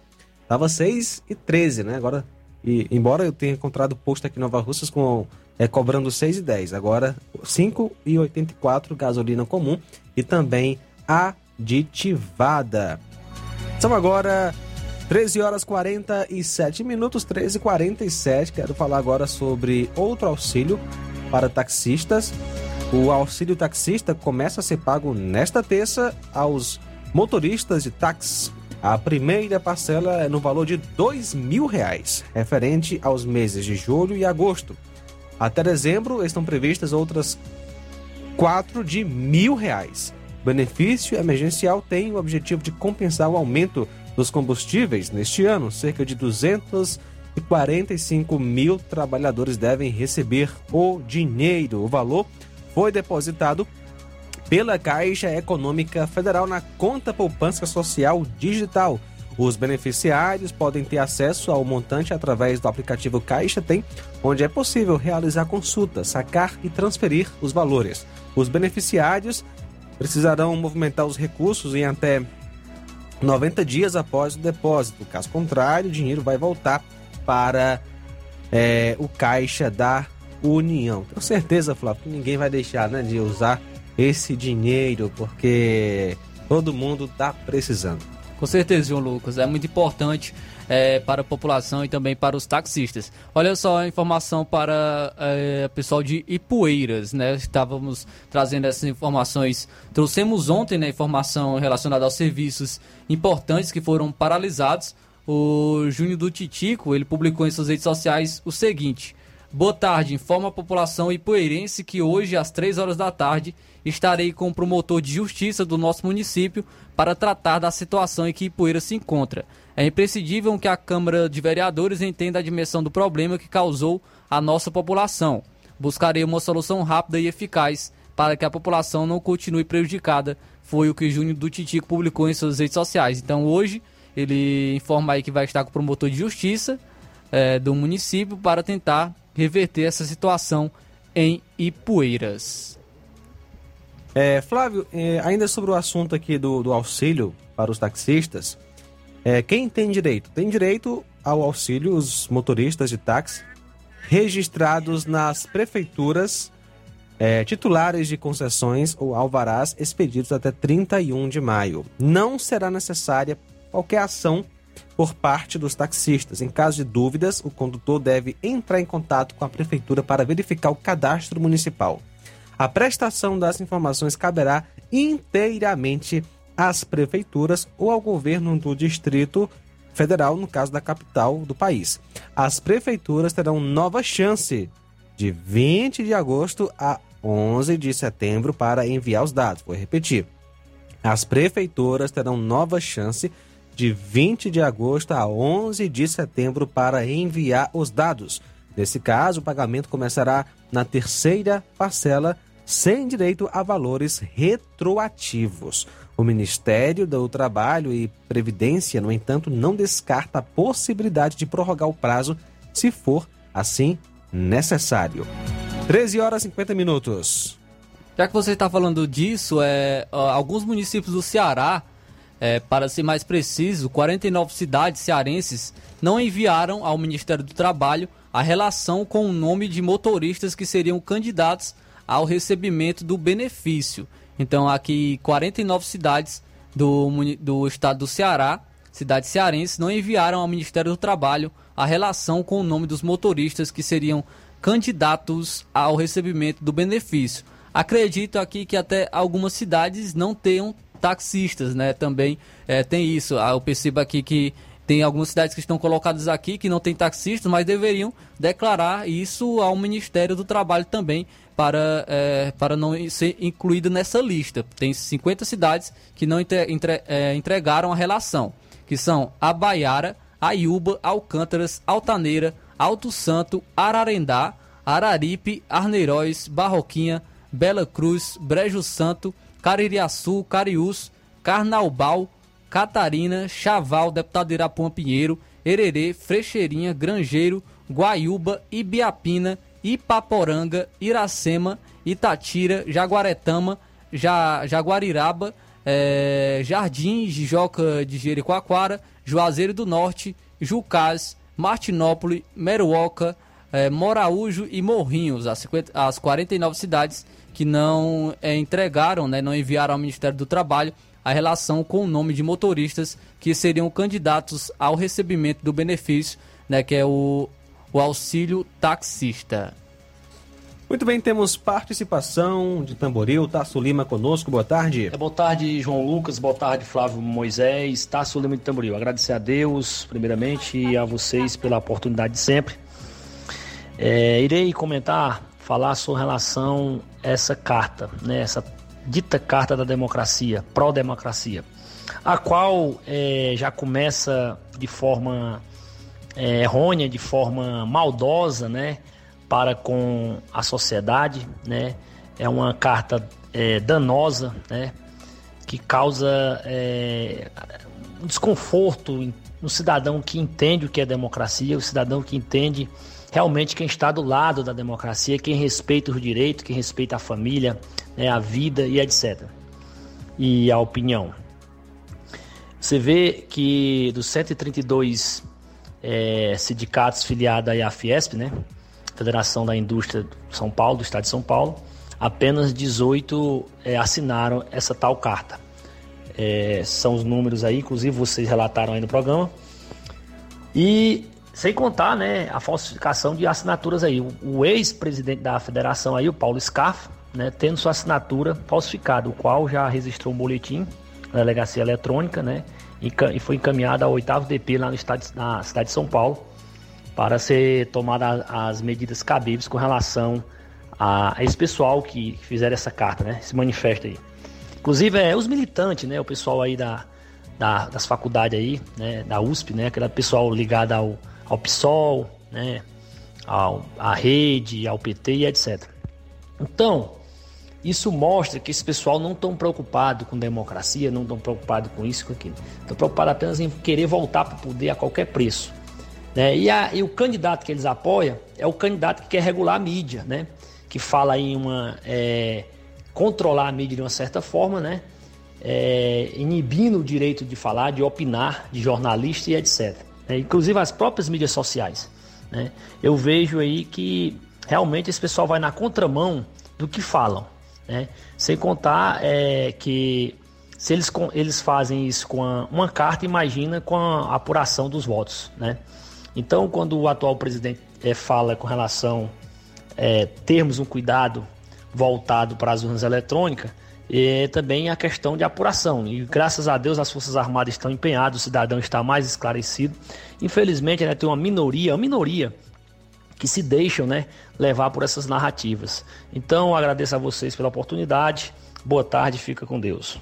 Estava 6,13, né? Agora, e, embora eu tenha encontrado posto aqui em Nova Russas com é, cobrando 6,10, agora 5,84 gasolina comum e também aditivada. São agora 13 horas 47 minutos, 13 e 47. Quero falar agora sobre outro auxílio para taxistas. O auxílio taxista começa a ser pago nesta terça aos motoristas de táxi. A primeira parcela é no valor de mil reais, referente aos meses de julho e agosto. Até dezembro estão previstas outras quatro de reais. O benefício emergencial tem o objetivo de compensar o aumento dos combustíveis neste ano, cerca de 245 mil trabalhadores devem receber o dinheiro. O valor foi depositado pela Caixa Econômica Federal na conta poupança social digital. Os beneficiários podem ter acesso ao montante através do aplicativo Caixa Tem, onde é possível realizar consultas, sacar e transferir os valores. Os beneficiários precisarão movimentar os recursos em até 90 dias após o depósito. Caso contrário, o dinheiro vai voltar para é, o caixa da União. Tenho certeza, Flávio, que ninguém vai deixar né, de usar esse dinheiro, porque todo mundo está precisando. Com certeza, João Lucas. É muito importante é, para a população e também para os taxistas. Olha só a informação para é, pessoal de Ipueiras, né? Estávamos trazendo essas informações. Trouxemos ontem né, informação relacionada aos serviços importantes que foram paralisados. O Júnior do Titico, ele publicou em suas redes sociais o seguinte. Boa tarde, informa a população ipueirense que hoje, às 3 horas da tarde, estarei com o promotor de justiça do nosso município para tratar da situação em que Ipueira se encontra. É imprescindível que a Câmara de Vereadores entenda a dimensão do problema que causou à nossa população. Buscarei uma solução rápida e eficaz para que a população não continue prejudicada, foi o que Júnior do Titico publicou em suas redes sociais. Então hoje ele informa aí que vai estar com o promotor de justiça é, do município para tentar reverter essa situação em Ipueiras. É, Flávio, é, ainda sobre o assunto aqui do, do auxílio para os taxistas, é, quem tem direito? Tem direito ao auxílio os motoristas de táxi registrados nas prefeituras é, titulares de concessões ou alvarás expedidos até 31 de maio. Não será necessária qualquer ação por parte dos taxistas. Em caso de dúvidas, o condutor deve entrar em contato com a prefeitura para verificar o cadastro municipal. A prestação das informações caberá inteiramente às prefeituras ou ao governo do Distrito Federal, no caso da capital do país. As prefeituras terão nova chance de 20 de agosto a 11 de setembro para enviar os dados. Vou repetir. As prefeituras terão nova chance de 20 de agosto a 11 de setembro para enviar os dados. Nesse caso, o pagamento começará na terceira parcela sem direito a valores retroativos. O Ministério do Trabalho e Previdência, no entanto, não descarta a possibilidade de prorrogar o prazo se for assim necessário. 13 horas e 50 minutos. Já que você está falando disso, é, alguns municípios do Ceará, é, para ser mais preciso, 49 cidades cearenses não enviaram ao Ministério do Trabalho a relação com o nome de motoristas que seriam candidatos ao recebimento do benefício. Então, aqui 49 cidades do, do estado do Ceará, cidades cearenses, não enviaram ao Ministério do Trabalho a relação com o nome dos motoristas que seriam candidatos ao recebimento do benefício. Acredito aqui que até algumas cidades não tenham taxistas, né? Também é, tem isso. Ah, eu percebo aqui que tem algumas cidades que estão colocadas aqui que não tem taxistas, mas deveriam declarar isso ao Ministério do Trabalho também para, é, para não ser incluído nessa lista. Tem 50 cidades que não entre, entre, é, entregaram a relação, que são Abaiara, Aiuba, Alcântaras, Altaneira, Alto Santo, Ararendá, Araripe, Arneiroz, Barroquinha, Bela Cruz, Brejo Santo, Caririaçu, Cariús, Carnaubal, Catarina, Chaval, deputado Irapuã Pinheiro, Hererê, Frecheirinha, Grangeiro, Guaiúba, Ibiapina, Ipaporanga, Iracema, Itatira, Jaguaretama, ja, Jaguariraba, é, Jardim, Jijoca de Jericoacoara, Juazeiro do Norte, Jucás, Martinópole, Meruoca, é, Moraújo e Morrinhos, as, 50, as 49 cidades que não é, entregaram, né, não enviaram ao Ministério do Trabalho a relação com o nome de motoristas que seriam candidatos ao recebimento do benefício, né, que é o, o auxílio taxista. Muito bem, temos participação de Tamboril, Tasso Lima conosco, boa tarde. É, boa tarde, João Lucas, boa tarde, Flávio Moisés, Tasso Lima de Tamboril. Agradecer a Deus, primeiramente, e a vocês pela oportunidade de sempre. É, irei comentar, falar sobre relação a essa carta, né, essa dita Carta da Democracia, pró-democracia, a qual é, já começa de forma é, errônea, de forma maldosa, né, para com a sociedade, né, é uma carta é, danosa, né, que causa é, um desconforto no cidadão que entende o que é democracia, o cidadão que entende realmente quem está do lado da democracia, quem respeita os direitos, quem respeita a família, né, a vida e etc. E a opinião. Você vê que dos 132 é, sindicatos filiados à Fiesp, né, Federação da Indústria de São Paulo, do Estado de São Paulo, apenas 18 é, assinaram essa tal carta. É, são os números aí, inclusive vocês relataram aí no programa. E sem contar, né, a falsificação de assinaturas aí. O, o ex-presidente da federação aí, o Paulo Scarfa, né, tendo sua assinatura falsificada, o qual já registrou um boletim na delegacia eletrônica, né, e, foi encaminhado ao oitavo DP lá no estado, na cidade de São Paulo para ser tomada as medidas cabíveis com relação a, esse pessoal que fizeram essa carta, né, esse manifesto aí. Inclusive, é, os militantes, né, o pessoal aí da, da das faculdades aí, né, da USP, né, aquele pessoal ligado ao ao PSOL, né, ao, à rede, ao PT e etc. Então, isso mostra que esse pessoal não estão preocupado com democracia, não estão preocupado com isso, com aquilo. Estão preocupados apenas em querer voltar para o poder a qualquer preço. Né? E, a, e, o candidato que eles apoiam é o candidato que quer regular a mídia, né? que fala em uma. É, controlar a mídia de uma certa forma, né? É, inibindo o direito de falar, de opinar, de jornalista e etc né? inclusive as próprias mídias sociais. Né? Eu vejo aí que realmente esse pessoal vai na contramão do que falam. Né? Sem contar é, que se eles, eles fazem isso com a, uma carta, imagina com a apuração dos votos. Né? Então, quando o atual presidente é, fala com relação é, termos um cuidado voltado para as urnas eletrônicas, e também a questão de apuração. E graças a Deus as Forças Armadas estão empenhadas, o cidadão está mais esclarecido. Infelizmente, né, tem uma minoria, uma minoria que se deixam né, levar por essas narrativas. Então, agradeço a vocês pela oportunidade. Boa tarde, fica com Deus.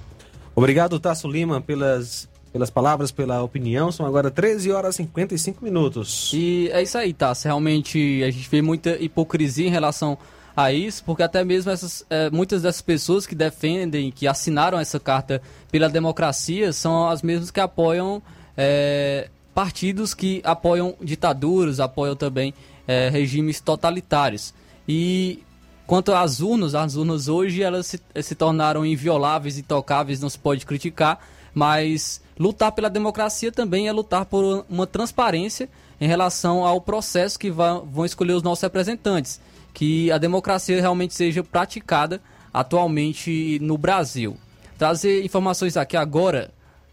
Obrigado, Tasso Lima, pelas, pelas palavras, pela opinião. São agora 13 horas e 55 minutos. E é isso aí, Tasso. Realmente a gente vê muita hipocrisia em relação a isso, porque até mesmo essas, é, muitas dessas pessoas que defendem, que assinaram essa carta pela democracia, são as mesmas que apoiam é, partidos que apoiam ditaduras, apoiam também é, regimes totalitários. E quanto às urnas, as urnas hoje elas se, se tornaram invioláveis, intocáveis, não se pode criticar, mas lutar pela democracia também é lutar por uma transparência em relação ao processo que vão escolher os nossos representantes que a democracia realmente seja praticada atualmente no Brasil. Trazer informações aqui agora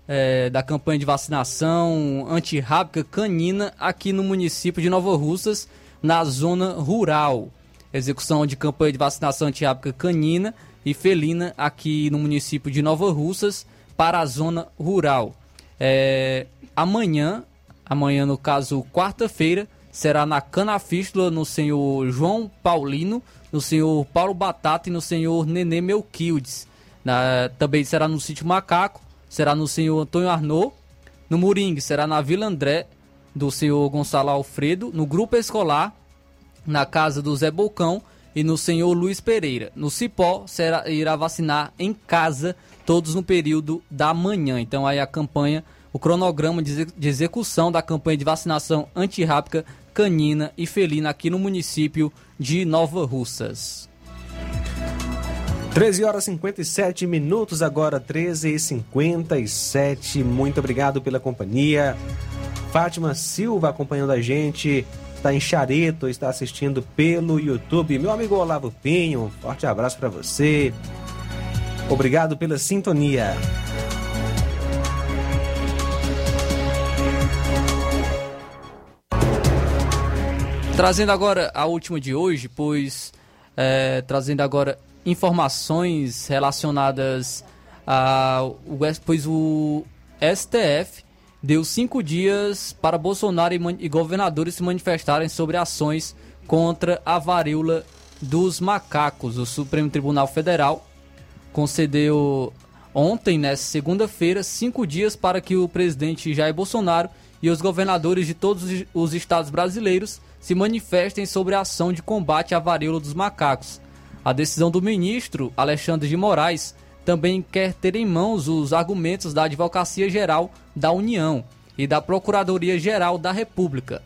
é, da campanha de vacinação antirrábica canina aqui no município de Nova Russas, na zona rural. Execução de campanha de vacinação antirábica canina e felina aqui no município de Nova Russas para a zona rural. É, amanhã, amanhã no caso quarta-feira, será na Canafístula no senhor João Paulino, no senhor Paulo Batata e no senhor Nenê Melquildes. Na, também será no sítio Macaco, será no senhor Antônio Arnaud. No Moringue será na Vila André, do senhor Gonçalo Alfredo. No grupo escolar, na casa do Zé Bocão e no senhor Luiz Pereira. No Cipó, será, irá vacinar em casa, todos no período da manhã. Então aí a campanha, o cronograma de execução da campanha de vacinação antirrábica canina e felina aqui no município de Nova Russas. 13 horas e 57 minutos, agora 13 e 57. Muito obrigado pela companhia. Fátima Silva acompanhando a gente, está em Chareto, está assistindo pelo YouTube. Meu amigo Olavo Pinho, um forte abraço para você. Obrigado pela sintonia. Trazendo agora a última de hoje, pois é, trazendo agora informações relacionadas a. Pois o STF deu cinco dias para Bolsonaro e, e governadores se manifestarem sobre ações contra a varíola dos macacos. O Supremo Tribunal Federal concedeu ontem, nessa segunda-feira, cinco dias para que o presidente Jair Bolsonaro e os governadores de todos os estados brasileiros se manifestem sobre a ação de combate à varíola dos macacos. A decisão do ministro Alexandre de Moraes também quer ter em mãos os argumentos da Advocacia Geral da União e da Procuradoria Geral da República.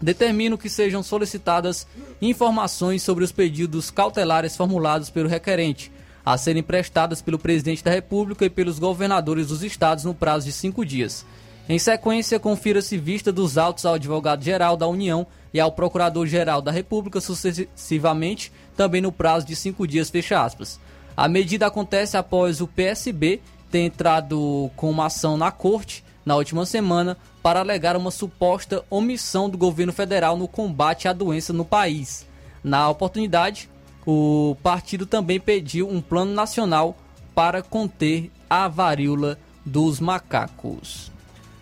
Determino que sejam solicitadas informações sobre os pedidos cautelares formulados pelo requerente, a serem prestadas pelo presidente da República e pelos governadores dos estados no prazo de cinco dias. Em sequência, confira-se vista dos autos ao advogado-geral da União e ao procurador-geral da República sucessivamente, também no prazo de cinco dias, fecha aspas. A medida acontece após o PSB ter entrado com uma ação na corte na última semana para alegar uma suposta omissão do governo federal no combate à doença no país. Na oportunidade, o partido também pediu um plano nacional para conter a varíola dos macacos.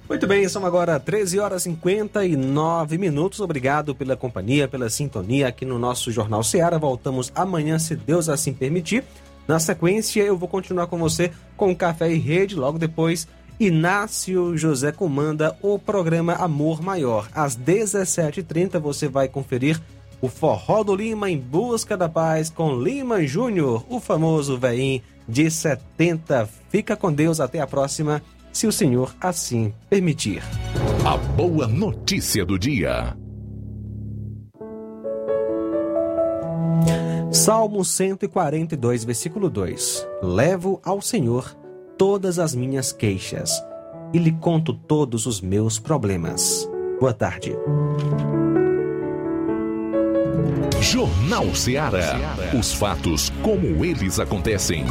Muito bem, são agora 13 horas e 59 minutos. Obrigado pela companhia, pela sintonia aqui no nosso Jornal Seara. Voltamos amanhã, se Deus assim permitir. Na sequência, eu vou continuar com você com Café e Rede. Logo depois, Inácio José comanda o programa Amor Maior. Às 17h30, você vai conferir o Forró do Lima em Busca da Paz com Lima Júnior, o famoso veinho de 70. Fica com Deus, até a próxima se o Senhor assim permitir. A boa notícia do dia. Salmo 142, versículo 2: Levo ao Senhor todas as minhas queixas e lhe conto todos os meus problemas. Boa tarde. Jornal Ceará. Os fatos como eles acontecem.